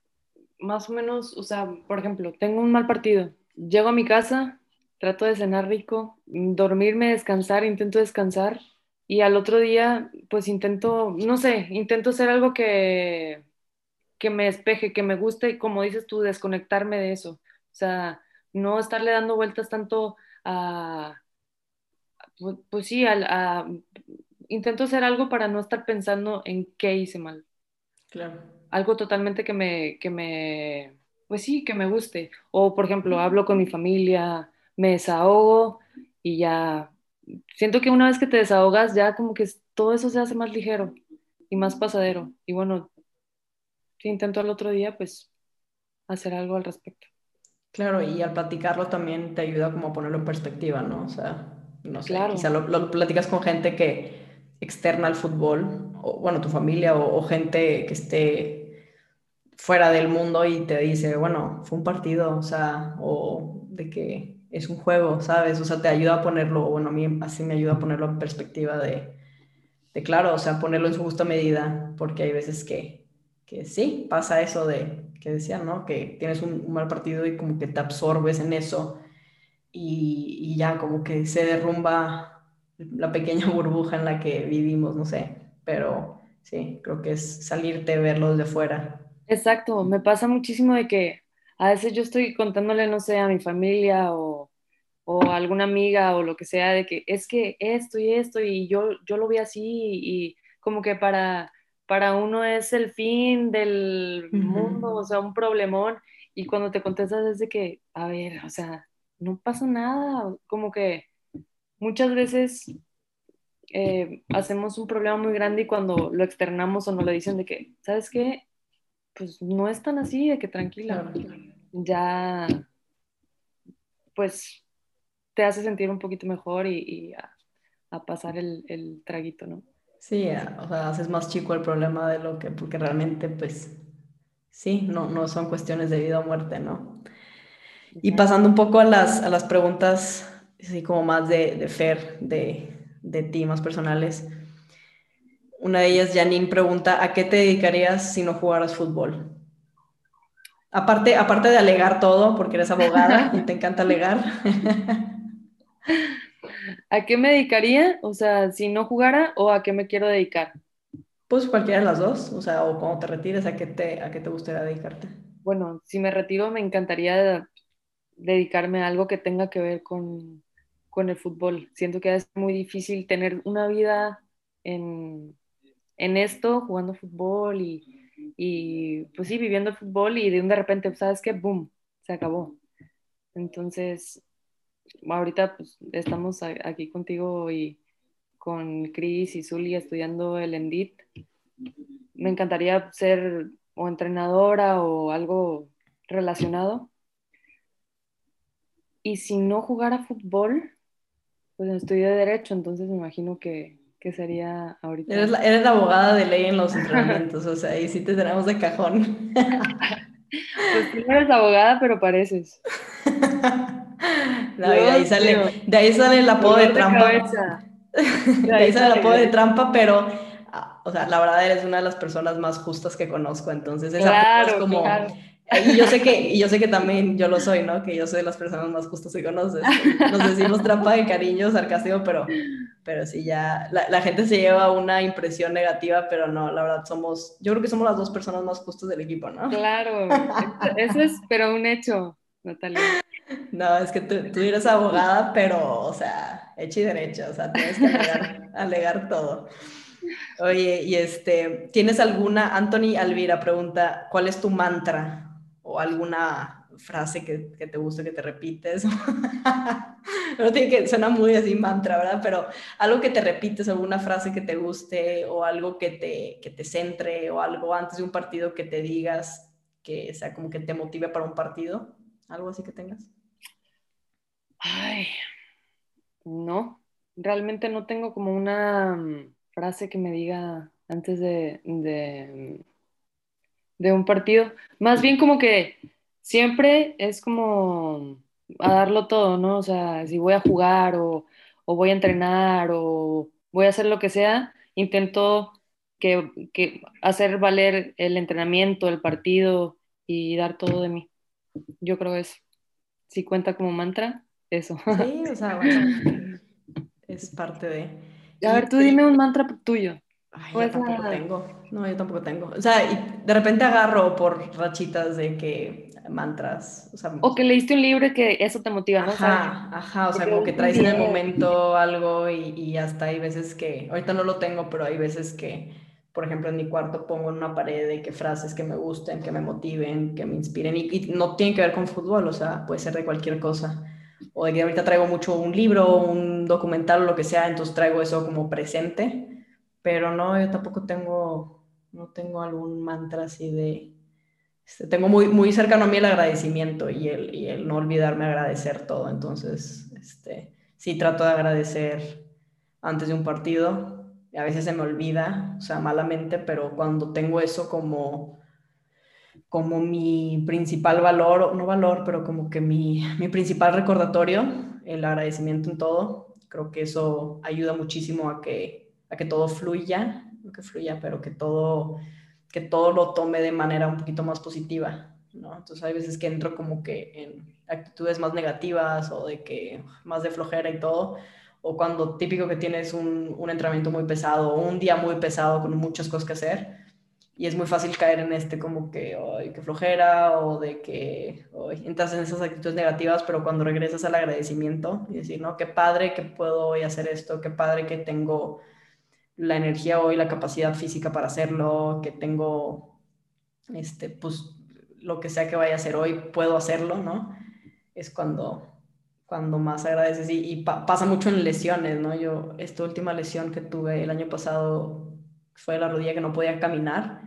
más o menos, o sea, por ejemplo, tengo un mal partido, llego a mi casa, trato de cenar rico, dormirme, descansar, intento descansar y al otro día, pues intento, no sé, intento hacer algo que, que me despeje, que me guste y como dices tú, desconectarme de eso. O sea, no estarle dando vueltas tanto a, pues, pues sí, a, intento hacer algo para no estar pensando en qué hice mal. Claro algo totalmente que me, que me, pues sí, que me guste. O, por ejemplo, hablo con mi familia, me desahogo y ya, siento que una vez que te desahogas, ya como que todo eso se hace más ligero y más pasadero. Y bueno, si intento al otro día, pues hacer algo al respecto. Claro, y al platicarlo también te ayuda como a ponerlo en perspectiva, ¿no? O sea, no sé, claro. quizá lo platicas con gente que externa al fútbol, o bueno, tu familia o, gente que esté fuera del mundo y te dice, bueno, fue un partido, o sea, o de que es un juego, ¿sabes? O sea, te ayuda a ponerlo, bueno, a mí así me ayuda a ponerlo en perspectiva de, de claro, o sea, ponerlo en su justa medida, porque hay veces que, que sí, pasa eso de, que decían, ¿no? Que tienes un, mal partido y como que te absorbes en eso y, y ya como que se derrumba la pequeña *laughs* burbuja en la que vivimos, no sé, pero sí, creo que es salirte, verlo desde fuera. Exacto, me pasa muchísimo de que a veces yo estoy contándole, no sé, a mi familia o, o a alguna amiga o lo que sea, de que es que esto y esto y yo, yo lo vi así y como que para, para uno es el fin del mundo, o sea, un problemón y cuando te contestas es de que, a ver, o sea, no pasa nada, como que muchas veces eh, hacemos un problema muy grande y cuando lo externamos o nos lo dicen de que, ¿sabes qué? Pues no es tan así, de que tranquila, ya, pues te hace sentir un poquito mejor y, a, pasar el, el, traguito, ¿no? Sí, o sea, haces más chico el problema de lo que, porque realmente, pues, sí, no, no son cuestiones de vida o muerte, ¿no? Y pasando un poco a las, a las preguntas, así como más de, de Fer, de, de ti, más personales. Una de ellas, Janine, pregunta, ¿a qué te dedicarías si no jugaras fútbol? Aparte, aparte de alegar todo, porque eres abogada y te encanta alegar. *laughs* ¿A qué me dedicaría? O sea, si no jugara o a qué me quiero dedicar. Pues cualquiera de las dos, o sea, o cuando te retires, ¿a qué te, a qué te gustaría dedicarte? Bueno, si me retiro me encantaría dedicarme a algo que tenga que ver con, con el fútbol. Siento que es muy difícil tener una vida en, en esto, jugando fútbol y, y, pues sí, viviendo fútbol y de un de repente, ¿sabes qué? ¡Boom! Se acabó. Entonces, ahorita pues, estamos aquí contigo y con Chris y Zully estudiando el ENDIT. Me encantaría ser o entrenadora o algo relacionado. Y si no jugara fútbol, pues estudio Derecho, entonces me imagino que, que sería ahorita. Eres la, eres la, abogada de ley en los entrenamientos, o sea, ahí sí te tenemos de cajón. *laughs* pues no eres abogada, pero pareces. *laughs* *laughs* de, ahí sale, de ahí sale el apodo de, trampa. *laughs* De, ahí sale el apodo de trampa, pero, ah, o sea, la verdad eres una de las personas más justas que conozco, entonces esa es como... Y yo sé que, y yo sé que también yo lo soy, ¿no? Que yo soy de las personas más justas que conoces. Nos decimos trampa de cariño, sarcástico, pero, pero sí ya, la, la, gente se lleva una impresión negativa, pero no, la verdad somos, yo creo que somos las dos personas más justas del equipo, ¿no? Claro, eso es, pero un hecho, Natalia. No, es que tú, tú, eres abogada, pero, o sea, hecha y derecha, o sea, tienes que alegar, *laughs* alegar todo. Oye, y este, ¿tienes alguna, Anthony Alvira pregunta, ¿cuál es tu mantra? O alguna frase que, que te guste, que te repites. *laughs* no tiene que, suena muy así mantra, ¿verdad? Pero algo que te repites, alguna frase que te guste, o algo que te, que te centre, o algo antes de un partido que te digas que sea como que te motive para un partido. ¿Algo así que tengas? Ay, no, realmente no tengo como una mm, frase que me diga antes de, de, de, un partido. Más bien como que siempre es como a darlo todo, ¿no? O sea, si voy a jugar o, o voy a entrenar o voy a hacer lo que sea, intento que, que hacer valer el entrenamiento, el partido y dar todo de mí. Yo creo eso. Si cuenta como mantra, eso. Sí, o sea, bueno, *laughs* es parte de... A ver, tú dime un mantra tuyo. Ay, yo tampoco tengo. No, yo tampoco tengo. O sea, y de repente agarro por rachitas de que mantras. O, sea, o que leíste un libro y que eso te motiva, ¿no? Ajá, ajá. O sea, como que traes en el momento algo y, y hasta hay veces que, ahorita no lo tengo, pero hay veces que por ejemplo, en mi cuarto pongo en una pared de qué frases que me gusten, que me motiven, que me inspiren, y, no tiene que ver con fútbol, o sea, puede ser de cualquier cosa. O de que ahorita traigo mucho un libro, un documental o lo que sea, entonces traigo eso como presente, pero no, yo tampoco tengo, no tengo algún mantra así de... Este, tengo muy, muy cercano a mí el agradecimiento y el, y el no olvidarme agradecer todo, entonces, este, sí trato de agradecer antes de un partido, a veces se me olvida, o sea, malamente, pero cuando tengo eso como, como mi principal valor, no valor, pero como que mi, mi principal recordatorio, el agradecimiento en todo. Creo que eso ayuda muchísimo a que, a que todo fluya, no que fluya, pero que todo, que todo lo tome de manera un poquito más positiva. ¿no? Entonces hay veces que entro como que en actitudes más negativas o de que más de flojera y todo, o cuando típico que tienes un, un entrenamiento muy pesado o un día muy pesado con muchas cosas que hacer, y es muy fácil caer en este como que, ay, que flojera o de que entras en esas actitudes negativas, pero cuando regresas al agradecimiento y decir, no, qué padre que puedo hoy hacer esto, qué padre que tengo la energía hoy, la capacidad física para hacerlo, que tengo, este, pues, lo que sea que vaya a hacer hoy, puedo hacerlo, ¿no? Es cuando, cuando más agradeces y, pasa mucho en lesiones, ¿no? Yo, esta última lesión que tuve el año pasado fue la rodilla que no podía caminar.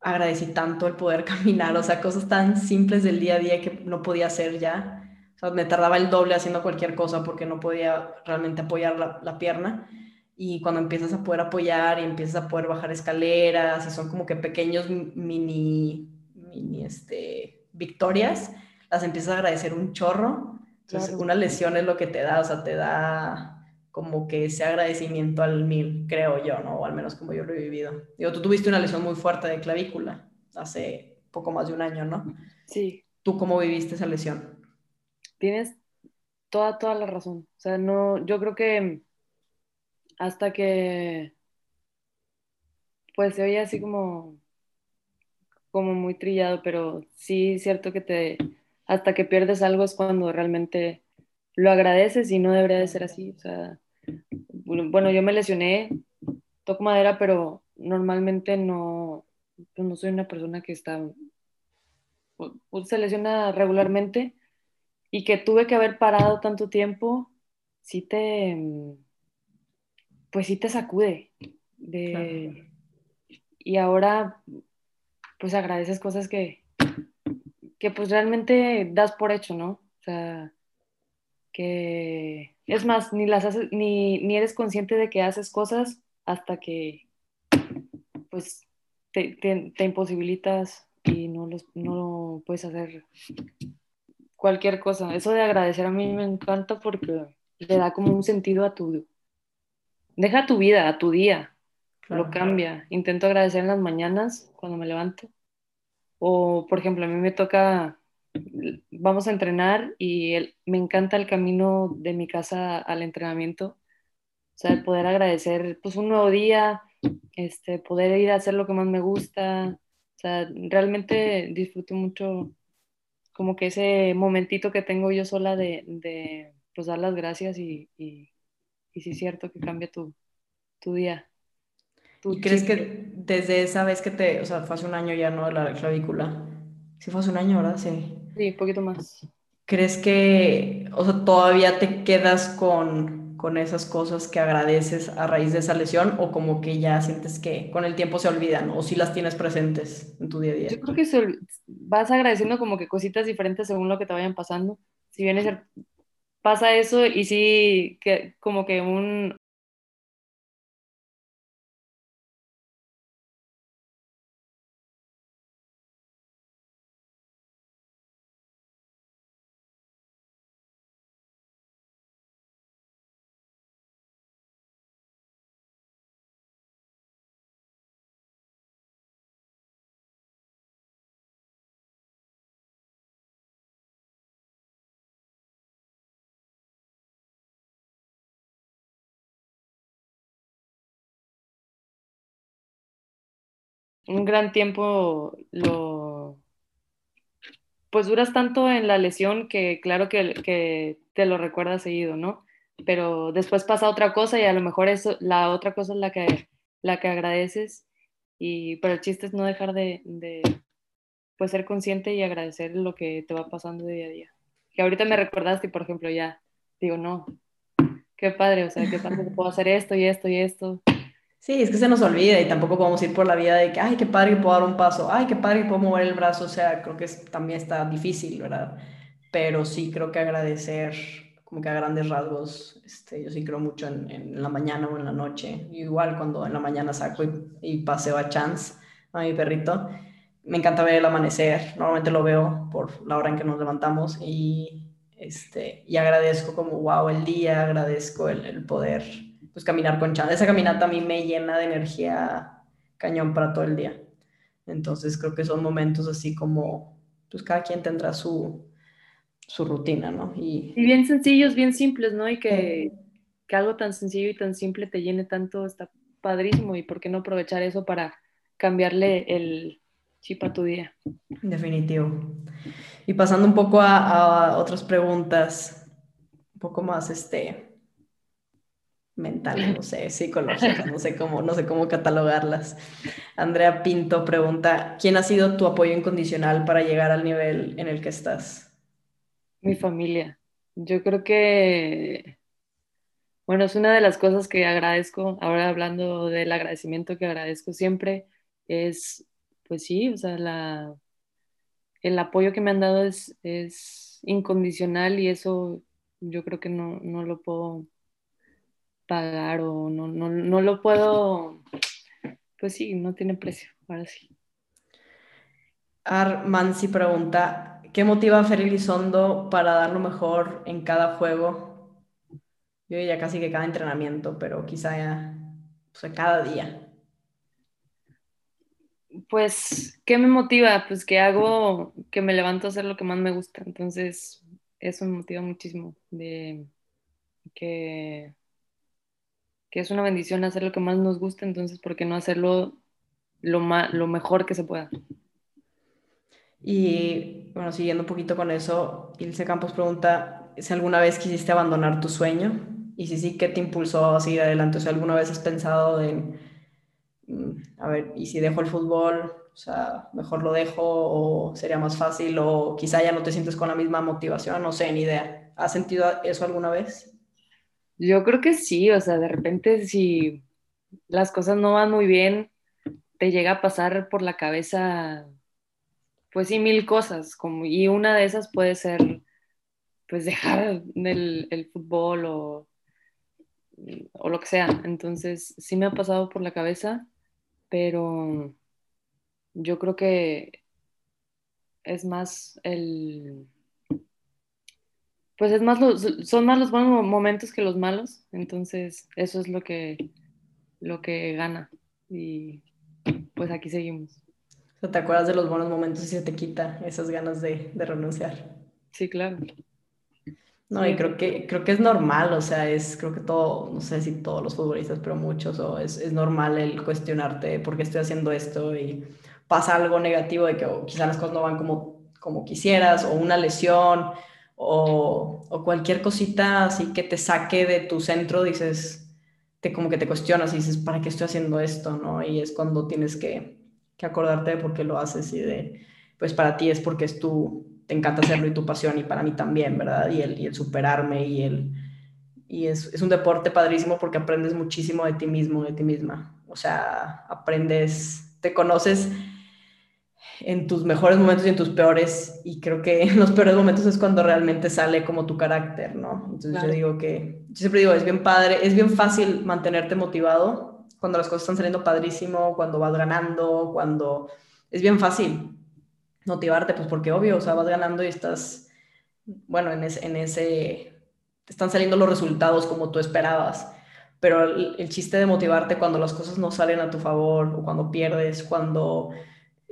Agradecí tanto el poder *laughs* caminar, o sea, cosas tan simples del día a día que no podía hacer ya. O sea, me tardaba el doble haciendo cualquier cosa porque no podía realmente apoyar la, la pierna. Y cuando empiezas a poder apoyar y empiezas a poder bajar escaleras y son como que pequeños mini, mini este, victorias, las empiezas a agradecer un chorro. Entonces, una lesión es lo que te da, o sea, te da como que ese agradecimiento al mil, creo yo, ¿no? O al menos como yo lo he vivido. Digo, tú tuviste una lesión muy fuerte de clavícula hace poco más de un año, ¿no? Sí. ¿Tú cómo viviste esa lesión? Tienes toda, toda la razón. O sea, no, yo creo que hasta que, pues se oye así como, como muy trillado, pero sí es cierto que te, hasta que pierdes algo es cuando realmente lo agradeces y no debería de ser así. O sea, bueno, yo me lesioné, toco madera, pero normalmente no, pues no soy una persona que está, se lesiona regularmente y que tuve que haber parado tanto tiempo, sí te, pues sí te sacude. De, Y ahora, pues agradeces cosas que, que pues realmente das por hecho, ¿no? O sea, que es más, ni las haces, ni, ni eres consciente de que haces cosas hasta que pues te, te, imposibilitas y no, los, no puedes hacer cualquier cosa. Eso de agradecer a mí me encanta porque le da como un sentido a tu... Deja tu vida, a tu día. lo cambia. Intento agradecer en las mañanas cuando me levanto. O, por ejemplo, a mí me toca vamos a entrenar y me encanta el camino de mi casa al entrenamiento. O sea, el poder agradecer pues un nuevo día, este, poder ir a hacer lo que más me gusta. O sea, realmente disfruto mucho como que ese momentito que tengo yo sola de, de pues dar las gracias y, y, y sí es cierto que cambia tu, tu día. ¿Y crees que desde esa vez que te, o sea, fue hace un año ya, ¿no? La clavícula. Sí, fue hace un año, ¿verdad? Sí. Sí, un poquito más. ¿Crees que, o sea, todavía te quedas con, con esas cosas que agradeces a raíz de esa lesión o como que ya sientes que con el tiempo se olvidan o si las tienes presentes en tu día a día? Yo creo que vas agradeciendo como que cositas diferentes según lo que te vayan pasando. Si bien pasa eso y sí, que, como que un, un gran tiempo lo, pues duras tanto en la lesión que claro que, que, te lo recuerdas seguido, ¿no? Pero después pasa otra cosa y a lo mejor eso, la otra cosa es la que, la que agradeces, y, pero el chiste es no dejar de, de pues, ser consciente y agradecer lo que te va pasando día a día. Que ahorita me recordaste por ejemplo, ya digo, no, qué padre, o sea, qué padre puedo hacer esto y esto y esto. Sí, es que se nos olvida y tampoco podemos ir por la vida de que, ay, qué padre que puedo dar un paso, ay, qué padre que puedo mover el brazo, o sea, creo que también está difícil, ¿verdad? Pero sí creo que agradecer, como que a grandes rasgos, este, yo sí creo mucho en, la mañana o en la noche, igual cuando en la mañana saco y, paseo a Chance, a mi perrito, me encanta ver el amanecer, normalmente lo veo por la hora en que nos levantamos y, este, y agradezco como, wow, el día, agradezco el poder pues caminar con Chan. Esa caminata a mí me llena de energía cañón para todo el día. Entonces creo que son momentos así como, pues cada quien tendrá su, su rutina, ¿no? Y, y bien sencillos, bien simples, ¿no? Y que, que algo tan sencillo y tan simple te llene tanto, está padrísimo. ¿Y por qué no aprovechar eso para cambiarle el chip a tu día? Definitivo. Y pasando un poco a, a otras preguntas, un poco más, este, mentales, no sé, psicológicas, no sé cómo, no sé cómo catalogarlas. Andrea Pinto pregunta, ¿quién ha sido tu apoyo incondicional para llegar al nivel en el que estás? Mi familia. Yo creo que, bueno, es una de las cosas que agradezco, ahora hablando del agradecimiento que agradezco siempre, es, pues sí, o sea, la, el apoyo que me han dado es, es incondicional y eso yo creo que no, no lo puedo pagar o no, no, no lo puedo, pues sí, no tiene precio, ahora sí. Armansi pregunta, ¿qué motiva a Fer Elizondo para dar lo mejor en cada juego? Yo ya casi que cada entrenamiento, pero quizá ya, cada día. Pues, ¿qué me motiva? Pues que hago, que me levanto a hacer lo que más me gusta. Entonces, eso me motiva muchísimo. De que que es una bendición hacer lo que más nos gusta, entonces, ¿por qué no hacerlo lo, lo mejor que se pueda? Y bueno, siguiendo un poquito con eso, Ilse Campos pregunta si alguna vez quisiste abandonar tu sueño y si sí, ¿qué te impulsó a seguir adelante? O sea, ¿alguna vez has pensado en, mm, a ver, ¿y si dejo el fútbol? O sea, mejor lo dejo o sería más fácil o quizá ya no te sientes con la misma motivación, no sé, ni idea. ¿Has sentido eso alguna vez? Yo creo que sí, o sea, de repente si las cosas no van muy bien, te llega a pasar por la cabeza, pues sí, mil cosas, como, y una de esas puede ser, pues dejar el, el fútbol o, o lo que sea. Entonces, sí me ha pasado por la cabeza, pero yo creo que es más el pues es más son más los buenos momentos que los malos, entonces eso es lo que, lo que gana y pues aquí seguimos. ¿Te acuerdas de los buenos momentos y se te quita esas ganas de, renunciar? Sí, claro. No, y creo que, creo que es normal, o sea, es, creo que todo, no sé si todos los futbolistas, pero muchos, o es, es normal el cuestionarte por qué estoy haciendo esto y pasa algo negativo de que quizás las cosas no van como, como quisieras, o una lesión, o, cualquier cosita así que te saque de tu centro, dices, te como que te cuestionas y dices, ¿para qué estoy haciendo esto? ¿no? Y es cuando tienes que, que acordarte de por qué lo haces y de, pues para ti es porque es tu, te encanta hacerlo y tu pasión y para mí también, ¿verdad? Y el, y el superarme y el... Y es, es un deporte padrísimo porque aprendes muchísimo de ti mismo, de ti misma. O sea, aprendes, te conoces en tus mejores momentos y en tus peores, y creo que en los peores momentos es cuando realmente sale como tu carácter, ¿no? Entonces yo digo que, yo siempre digo, es bien padre, es bien fácil mantenerte motivado cuando las cosas están saliendo padrísimo, cuando vas ganando, cuando es bien fácil motivarte, pues porque obvio, o sea, vas ganando y estás, bueno, en ese, en ese te están saliendo los resultados como tú esperabas. Pero el, el chiste de motivarte cuando las cosas no salen a tu favor o cuando pierdes, cuando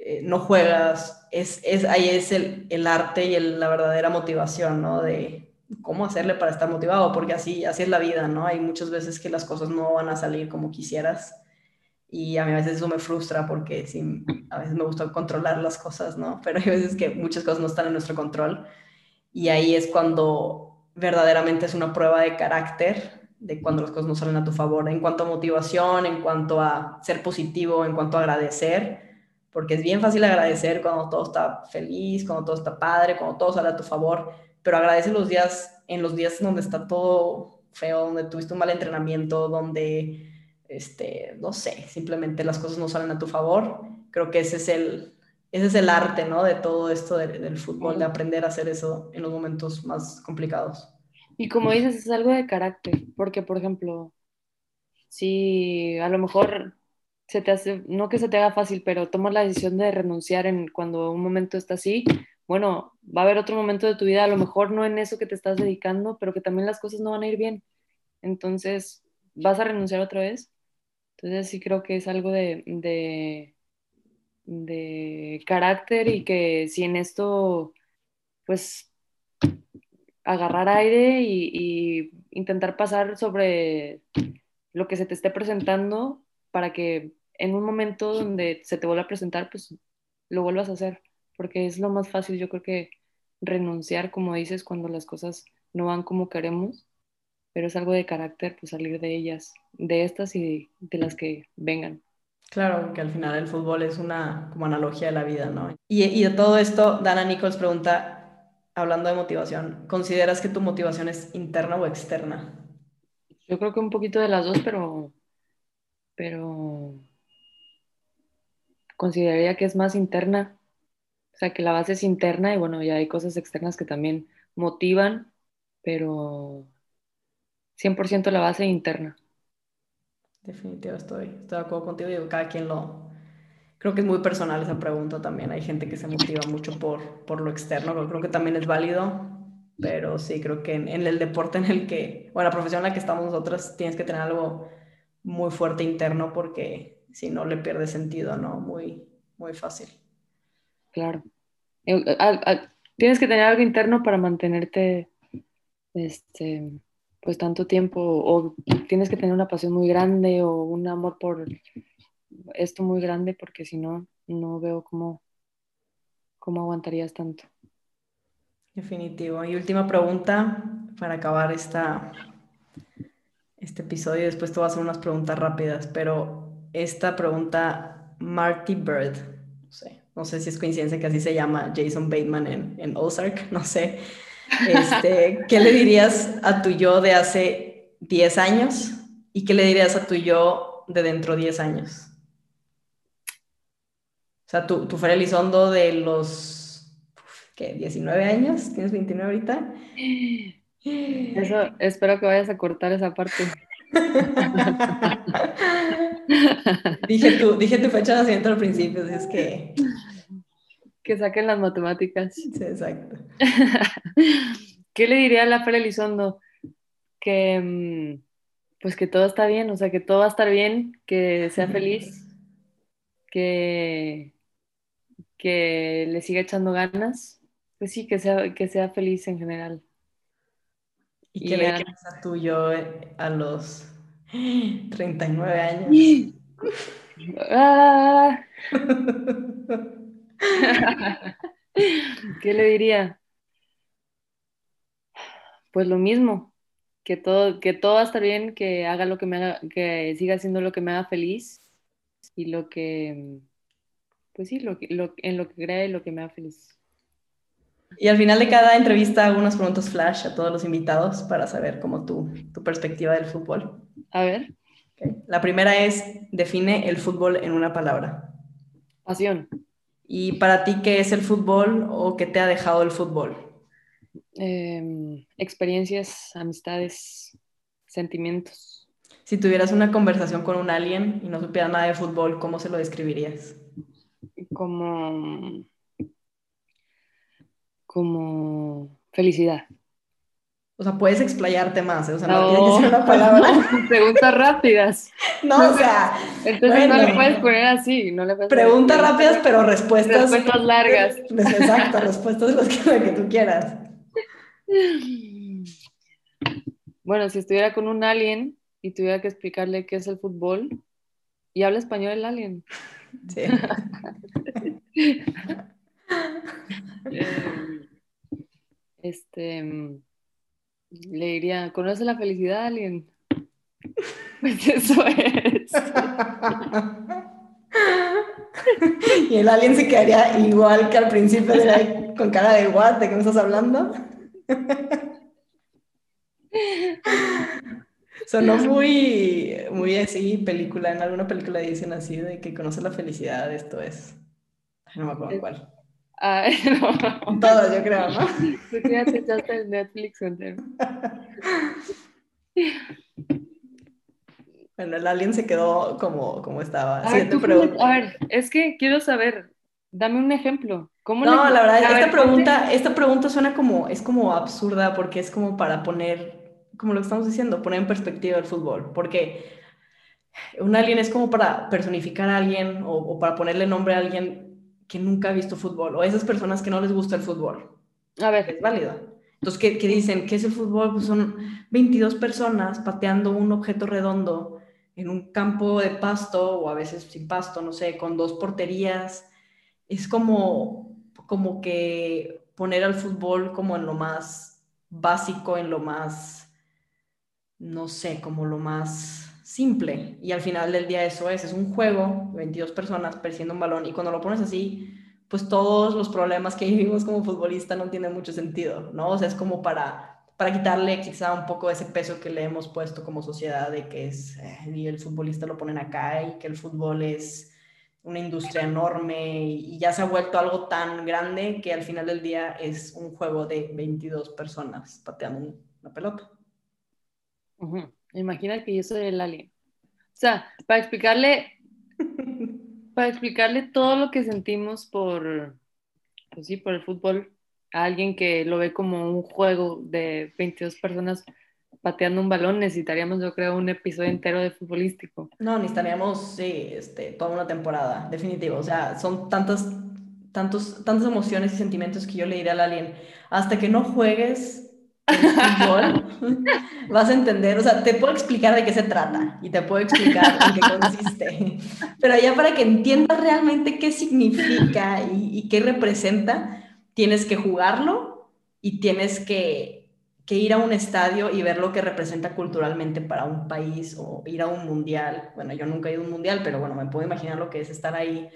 eh, no juegas, es, es, ahí es el, el arte y la verdadera motivación, ¿no? De cómo hacerle para estar motivado, porque así, así es la vida, ¿no? Hay muchas veces que las cosas no van a salir como quisieras y a mí a veces eso me frustra porque sí, a veces me gusta controlar las cosas, ¿no? *laughs* Pero hay veces que muchas cosas no están en nuestro control y ahí es cuando verdaderamente es una prueba de carácter de cuando las cosas no salen a tu favor, en cuanto a motivación, en cuanto a ser positivo, en cuanto a agradecer porque es bien fácil agradecer cuando todo está feliz, cuando todo está padre, cuando todo sale a tu favor, pero agradece los días, en los días donde está todo feo, donde tuviste un mal entrenamiento, donde, este, no sé, simplemente las cosas no salen a tu favor. Creo que ese es el, ese es el arte, ¿no? De todo esto del fútbol, de aprender a hacer eso en los momentos más complicados. Y como dices, es algo de carácter, porque, por ejemplo, si a lo mejor se te hace, no que se te haga fácil, pero tomas la decisión de renunciar en cuando un momento está así, bueno, va a haber otro momento de tu vida, a lo mejor no en eso que te estás dedicando, pero que también las cosas no van a ir bien. Entonces, ¿vas a renunciar otra vez? Entonces sí creo que es algo de, de, de carácter y que si en esto, pues, agarrar aire y, y intentar pasar sobre lo que se te esté presentando para que en un momento donde se te vuelva a presentar, pues lo vuelvas a hacer, porque es lo más fácil, yo creo que renunciar, como dices, cuando las cosas no van como queremos, pero es algo de carácter, pues salir de ellas, de estas y de, las que vengan. Claro, que al final el fútbol es una como analogía de la vida, ¿no? Y, y de todo esto, Dana Nichols pregunta, hablando de motivación, ¿consideras que tu motivación es interna o externa? Yo creo que un poquito de las dos, pero, pero consideraría que es más interna. O sea, que la base es interna y bueno, ya hay cosas externas que también motivan, pero 100% la base interna. Definitivo, estoy, estoy de acuerdo contigo. Digo, cada quien lo... Creo que es muy personal esa pregunta también. Hay gente que se motiva mucho por, por lo externo, creo que también es válido. Pero sí, creo que en, en el deporte en el que, o en la profesión en la que estamos nosotros, tienes que tener algo muy fuerte interno porque si no le pierde sentido, ¿no? Muy, muy fácil. Claro. Eh, tienes que tener algo interno para mantenerte, este, pues tanto tiempo, o tienes que tener una pasión muy grande o un amor por esto muy grande, porque si no, no veo cómo, cómo aguantarías tanto. Definitivo. Y última pregunta para acabar esta, este episodio. Después te voy a hacer unas preguntas rápidas, pero esta pregunta, Marty Bird, no sé, no sé si es coincidencia que así se llama Jason Bateman en, en Ozark, *laughs* no sé. Este, ¿Qué le dirías a tu yo de hace 10 años y qué le dirías a tu yo de dentro de 10 años? O sea, tu, tu Fer Elizondo de los, ¿qué? 19 años, ¿tienes 29 ahorita? Eso, espero que vayas a cortar esa parte. *laughs* dije, tu, dije tu fecha de nacimiento al principio, es que... Que saquen las matemáticas. Sí, exacto. *laughs* ¿Qué le diría a la Fer Elizondo? Que mm, pues que todo está bien, o sea, que todo va a estar bien, que sea feliz, que, que le siga echando ganas, pues sí, que sea, que sea feliz en general. ¿Y, qué le a tú yo eh, a los 39 años? Ah. *laughs* ¿Qué le diría? Pues lo mismo, que todo, que todo va a estar bien, que haga lo que me haga, que siga haciendo lo que me haga feliz y lo que, pues sí, lo, lo, en lo que crea y lo que me haga feliz. Y al final de cada entrevista hago unas preguntas flash a todos los invitados para saber cómo tu, tu perspectiva del fútbol. A ver. La primera es, define el fútbol en una palabra. Pasión. ¿Y para ti qué es el fútbol o qué te ha dejado el fútbol? Em, experiencias, amistades, sentimientos. Si tuvieras una conversación con un alien y no supiera nada de fútbol, ¿cómo se lo describirías? Como como felicidad. O sea, puedes explayarte más, ¿eh? o sea, no, tiene que ser una palabra. *laughs* preguntas rápidas. *laughs* No, o sea. Entonces no le puedes poner así, no le puedes Preguntas rápidas, pero respuestas. Respuestas largas. *laughs* Exacto, respuestas las que, que tú quieras. Bueno, si estuviera con un alien y tuviera que explicarle qué es el fútbol, y habla español el alien. Sí. Eh, este, le diría, ¿conoce la felicidad a alguien? *laughs* Pues eso es. y el alien se quedaría igual que al principio, de con cara de what, ¿de qué me estás hablando? Sonó muy, muy así, película, en alguna película dicen así, de que conoce la felicidad, esto es. No me acuerdo cuál. Ah, *laughs* no. Todos, yo creo, ¿no? Tú ya te echaste el Netflix entero. *laughs* Bueno, el alien se quedó como, como estaba. A ver, a ver, es que quiero saber, dame un ejemplo. ¿Cómo no, la verdad, esta pregunta, esta pregunta suena como, es como absurda porque es como para poner, como lo que estamos diciendo, poner en perspectiva el fútbol. Porque un alien es como para personificar a alguien o, o para ponerle nombre a alguien que nunca ha visto fútbol o esas personas que no les gusta el fútbol. A ver. Es válido. Entonces, ¿qué, ¿qué, dicen? ¿Qué es el fútbol? Pues son 22 personas pateando un objeto redondo en un campo de pasto o a veces sin pasto, no sé, con dos porterías. Es como, como que poner al fútbol como en lo más básico, en lo más, no sé, como lo más simple. Y al final del día eso es, es un juego, 22 personas persiguiendo un balón y cuando lo pones así, pues todos los problemas que *laughs* vivimos como futbolista no tienen mucho sentido, ¿no? O sea, es como para para quitarle quizá un poco ese peso que le hemos puesto como sociedad de que es, eh, y el futbolista lo ponen acá y que el fútbol es una industria enorme y, ya se ha vuelto algo tan grande que al final del día es un juego de 22 personas pateando una pelota. Imagina que yo soy el alien. O sea, para explicarle, *laughs* para explicarle todo lo que sentimos por, pues sí, por el fútbol, a alguien que lo ve como un juego de 22 personas pateando un balón, necesitaríamos, yo creo, un episodio entero de futbolístico. No, necesitaríamos, sí, este, toda una temporada, definitivo. O sea, son tantas, tantos, tantas emociones y sentimientos que yo le diré al alien, hasta que no juegues fútbol, vas a entender, o sea, te puedo explicar de qué se trata y te puedo explicar en qué consiste, pero ya para que entiendas realmente qué significa y, y qué representa, tienes que jugarlo y tienes que, ir a un estadio y ver lo que representa culturalmente para un país o ir a un mundial. Bueno, yo nunca he ido a un mundial, pero bueno, me puedo imaginar lo que es estar ahí.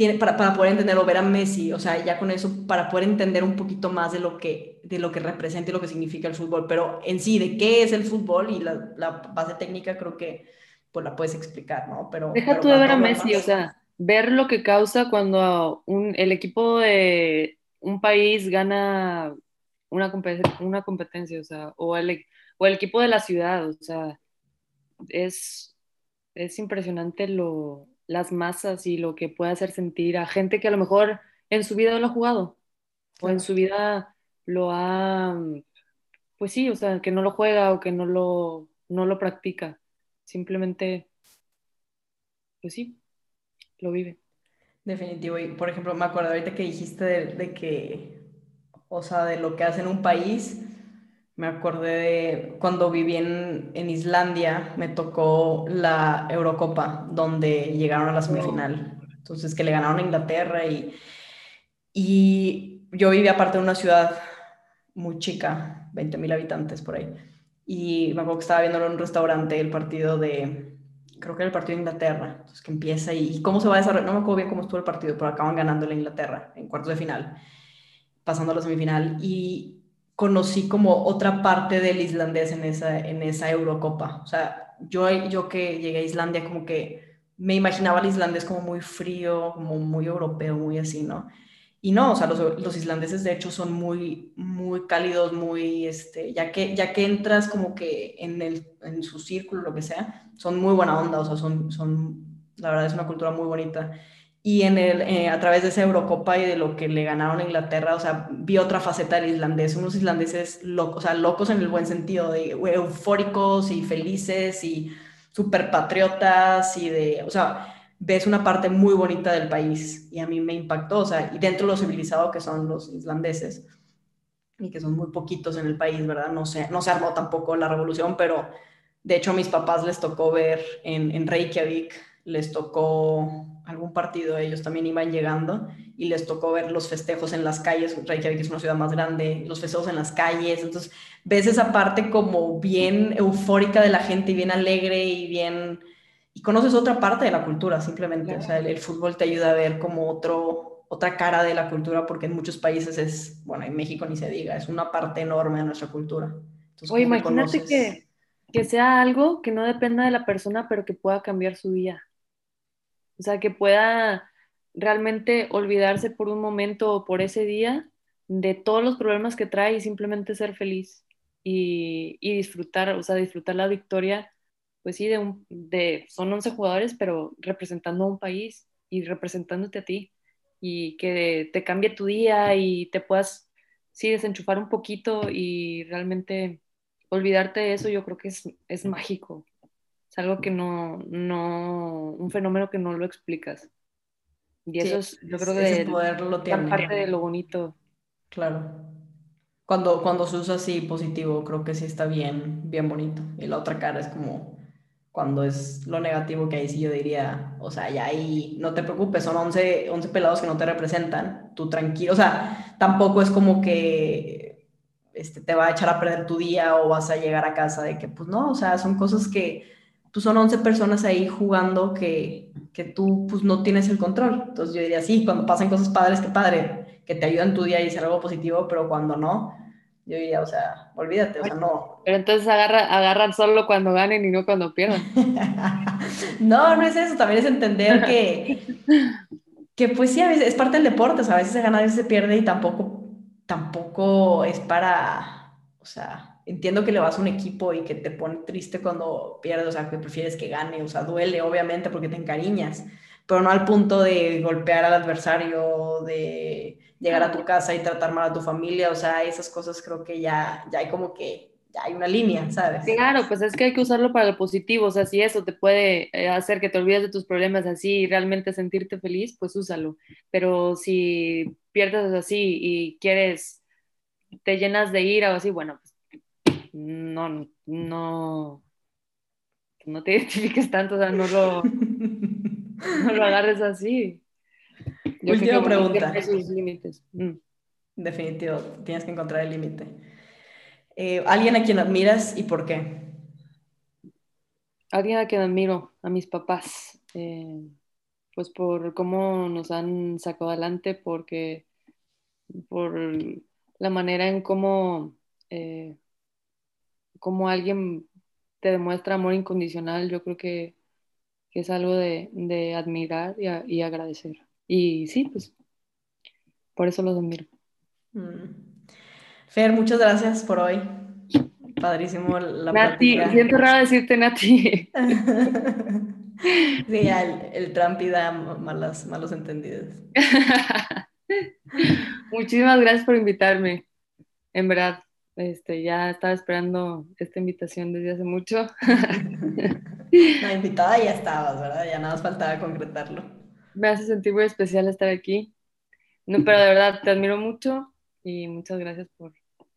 Tiene, para, para, poder entenderlo, ver a Messi, o sea, ya con eso, para poder entender un poquito más de lo que, de lo que representa y lo que significa el fútbol, pero en sí, de qué es el fútbol y la, la base técnica, creo que pues la puedes explicar, ¿no? Pero, Deja tú de ver a Messi, o sea, ver lo que causa cuando un, el equipo de un país gana una, una competencia, o sea, o el, o el equipo de la ciudad, o sea, es, es impresionante lo, las masas y lo que puede hacer sentir a gente que a lo mejor en su vida lo ha jugado, o en su vida lo ha, pues sí, o sea, que no lo juega o que no lo, no lo practica, simplemente, pues sí, lo vive. Definitivo. Y por ejemplo, me acuerdo ahorita que dijiste de, que, o sea, de lo que hace en un país. Me acordé de cuando viví en, en Islandia, me tocó la Eurocopa, donde llegaron a la semifinal. Entonces, que le ganaron a Inglaterra y, y yo vivía aparte de una ciudad muy chica, 20 mil habitantes por ahí. Y me acuerdo que estaba viendo en un restaurante el partido de, creo que era el partido de Inglaterra, entonces que empieza y, cómo se va a desarrollar, no me acuerdo bien cómo estuvo el partido, pero acaban ganando la Inglaterra en cuartos de final, pasando a la semifinal y conocí como otra parte del islandés en esa, en esa Eurocopa, o sea, yo, yo que llegué a Islandia como que me imaginaba el islandés como muy frío, como muy europeo, muy así, ¿no? Y no, o sea, los, los, islandeses de hecho son muy, muy cálidos, muy, este, ya que, ya que entras como que en, el, en su círculo, lo que sea, son muy buena onda, o sea, son, son, la verdad es una cultura muy bonita. Y en el, eh, a través de esa Eurocopa y de lo que le ganaron a Inglaterra, o sea, vi otra faceta del islandés, unos islandeses locos, o sea, locos en el buen sentido, de eufóricos y felices y súper patriotas y de, o sea, ves una parte muy bonita del país y a mí me impactó, o sea, y dentro de lo civilizado que son los islandeses y que son muy poquitos en el país, ¿verdad? No se, no se armó tampoco la revolución, pero de hecho a mis papás les tocó ver en, en Reykjavik, les tocó algún partido, ellos también iban llegando y les tocó ver los festejos en las calles, Reykjavik es una ciudad más grande, los festejos en las calles, entonces ves esa parte como bien eufórica de la gente y bien alegre y bien y conoces otra parte de la cultura simplemente. O sea, el, fútbol te ayuda a ver como otro, otra cara de la cultura porque en muchos países es, bueno, en México ni se diga, es una parte enorme de nuestra cultura. Oye, imagínate que, que sea algo que no dependa de la persona, pero que pueda cambiar su día. O sea, que pueda realmente olvidarse por un momento o por ese día de todos los problemas que trae y simplemente ser feliz y, y disfrutar, o sea, disfrutar la victoria pues sí, de, un, de son 11 jugadores, pero representando a un país y representándote a ti y que te cambie tu día y te puedas, sí, desenchufar un poquito y realmente olvidarte de eso, yo creo que es, es mágico. Es algo que no, no, un fenómeno que no lo explicas. Y eso es, yo creo que tiene. parte de lo bonito. Claro. Cuando, cuando se usa así positivo, creo que sí está bien, bien bonito. Y la otra cara es como cuando es lo negativo que ahí sí yo diría, o sea, ya ahí no te preocupes, son 11, 11 pelados que no te representan, tú tranquilo, o sea, tampoco es como que este, te va a echar a perder tu día o vas a llegar a casa de que, pues no, o sea, son cosas que, pues son 11 personas ahí jugando que, que tú, pues no tienes el control. Entonces yo diría, sí, cuando pasan cosas padres, qué padre, que te ayudan tu día y hacer algo positivo, pero cuando no, yo diría, o sea, olvídate, o sea, no. Pero entonces agarra, agarran solo cuando ganen y no cuando pierdan. *laughs* no, no es eso, también es entender que, *laughs* que pues sí, a veces es parte del deporte, o sea, a veces se gana, a veces se pierde y tampoco, tampoco es para, o sea, entiendo que le vas a un equipo y que te pone triste cuando pierdes, o sea, que prefieres que gane, o sea, duele obviamente porque te encariñas, pero no al punto de golpear al adversario, de llegar a tu casa y tratar mal a tu familia, o sea, esas cosas creo que ya, ya hay como que, ya hay una línea, ¿sabes? Claro, pues es que hay que usarlo para lo positivo, o sea, si eso te puede eh, hacer que te olvides de tus problemas así y realmente sentirte feliz, pues úsalo, pero si pierdes así y quieres, te llenas de ira o así, bueno, pues no, no, no te *laughs* identifiques tanto, o sea, no lo, no lo agarres así. Última pregunta. límites. Mm. Definitivo, tienes que encontrar el límite. Eh, ¿Alguien a quien admiras y por qué? Alguien a quien admiro, a mis papás. Eh, pues por cómo nos han sacado adelante, porque por la manera en cómo, eh, cómo alguien te demuestra amor incondicional, yo creo que, es algo de, admirar y agradecer. Y sí, pues por eso los admiro. Mm. Fer, muchas gracias por hoy. Padrísimo la Nati, siento raro decirte Nati. *laughs* sí, el, el Trump da malas, malos entendidos. *laughs* Muchísimas gracias por invitarme. En verdad, este, ya estaba esperando esta invitación desde hace mucho. *laughs* La invitada ya estabas, ¿verdad? Ya nada más faltaba concretarlo me hace sentir muy especial estar aquí. No, pero de verdad te admiro mucho y muchas gracias por,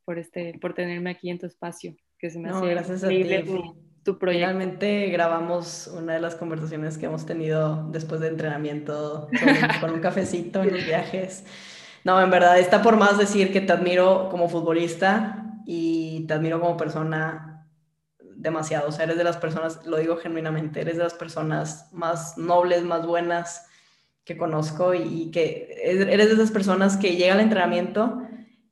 por, este, por tenerme aquí en tu espacio, que se me hace gracias a ti. Tu, proyecto. Finalmente grabamos una de las conversaciones que hemos tenido después de entrenamiento con un cafecito en los viajes. No, en verdad, está por más decir que te admiro como futbolista y te admiro como persona demasiado. O sea, eres de las personas, lo digo genuinamente, eres de las personas más nobles, más buenas, que conozco y, que eres de esas personas que llega al entrenamiento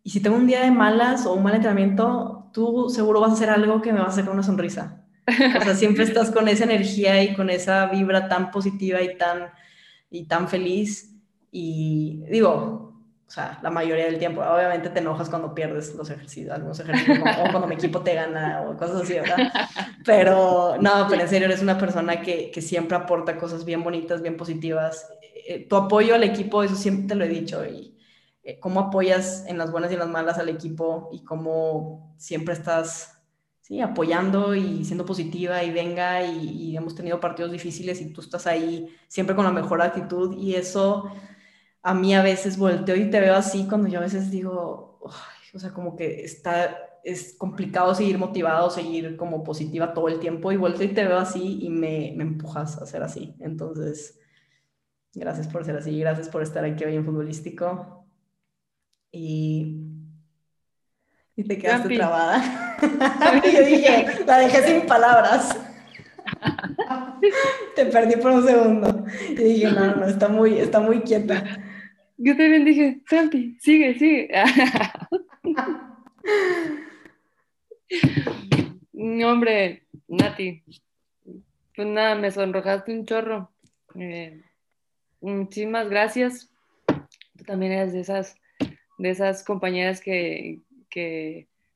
y si tengo un día de malas o un mal entrenamiento, tú seguro vas a hacer algo que me va a sacar una sonrisa. O sea, siempre estás con esa energía y con esa vibra tan positiva y tan, y tan feliz. Y digo, o sea, la mayoría del tiempo, obviamente te enojas cuando pierdes los ejercicios, algunos ejercicios, o cuando mi equipo te gana o cosas así, ¿verdad? *laughs* Pero no, pero en serio, eres una persona que, que siempre aporta cosas bien bonitas, bien positivas. Eh, tu apoyo al equipo, eso siempre te lo he dicho, y eh, cómo apoyas en las buenas y en las malas al equipo y cómo siempre estás sí, apoyando y siendo positiva y venga y, hemos tenido partidos difíciles y tú estás ahí siempre con la mejor actitud y eso a mí a veces volteo y te veo así cuando yo a veces digo, o sea, como que está, es complicado seguir motivado, seguir como positiva todo el tiempo y volteo y te veo así y me, me empujas a ser así. Entonces, Gracias por ser así, gracias por estar aquí hoy en Futbolístico. Y, y te quedaste trabada. *laughs* Yo dije, la dejé sin palabras. *laughs* te perdí por un segundo. Y dije, no, no, está muy, está muy quieta. Yo también dije, Trampi, sigue, sigue. no, hombre, Nati. Pues nada, me sonrojaste un chorro. Eh, Muchísimas gracias. Tú también eres de esas, de esas compañeras que,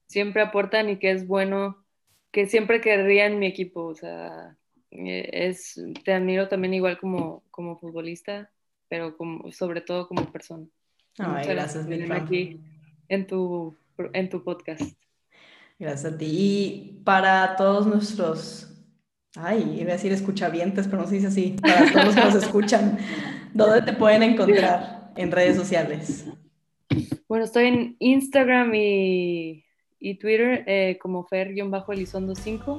siempre aportan y que es bueno que siempre querría en mi equipo. O sea, eh, es, te admiro también igual como, como futbolista, pero como, sobre todo como persona. Ay, gracias, mi aquí en tu, en tu podcast. Gracias a ti. Y para todos nuestros, ay, iba a decir escuchavientes, pero no se dice así, para todos los que nos escuchan, *laughs* ¿dónde te pueden encontrar en redes sociales? Bueno, estoy en Instagram y, y Twitter eh, como Fer-Elizondo5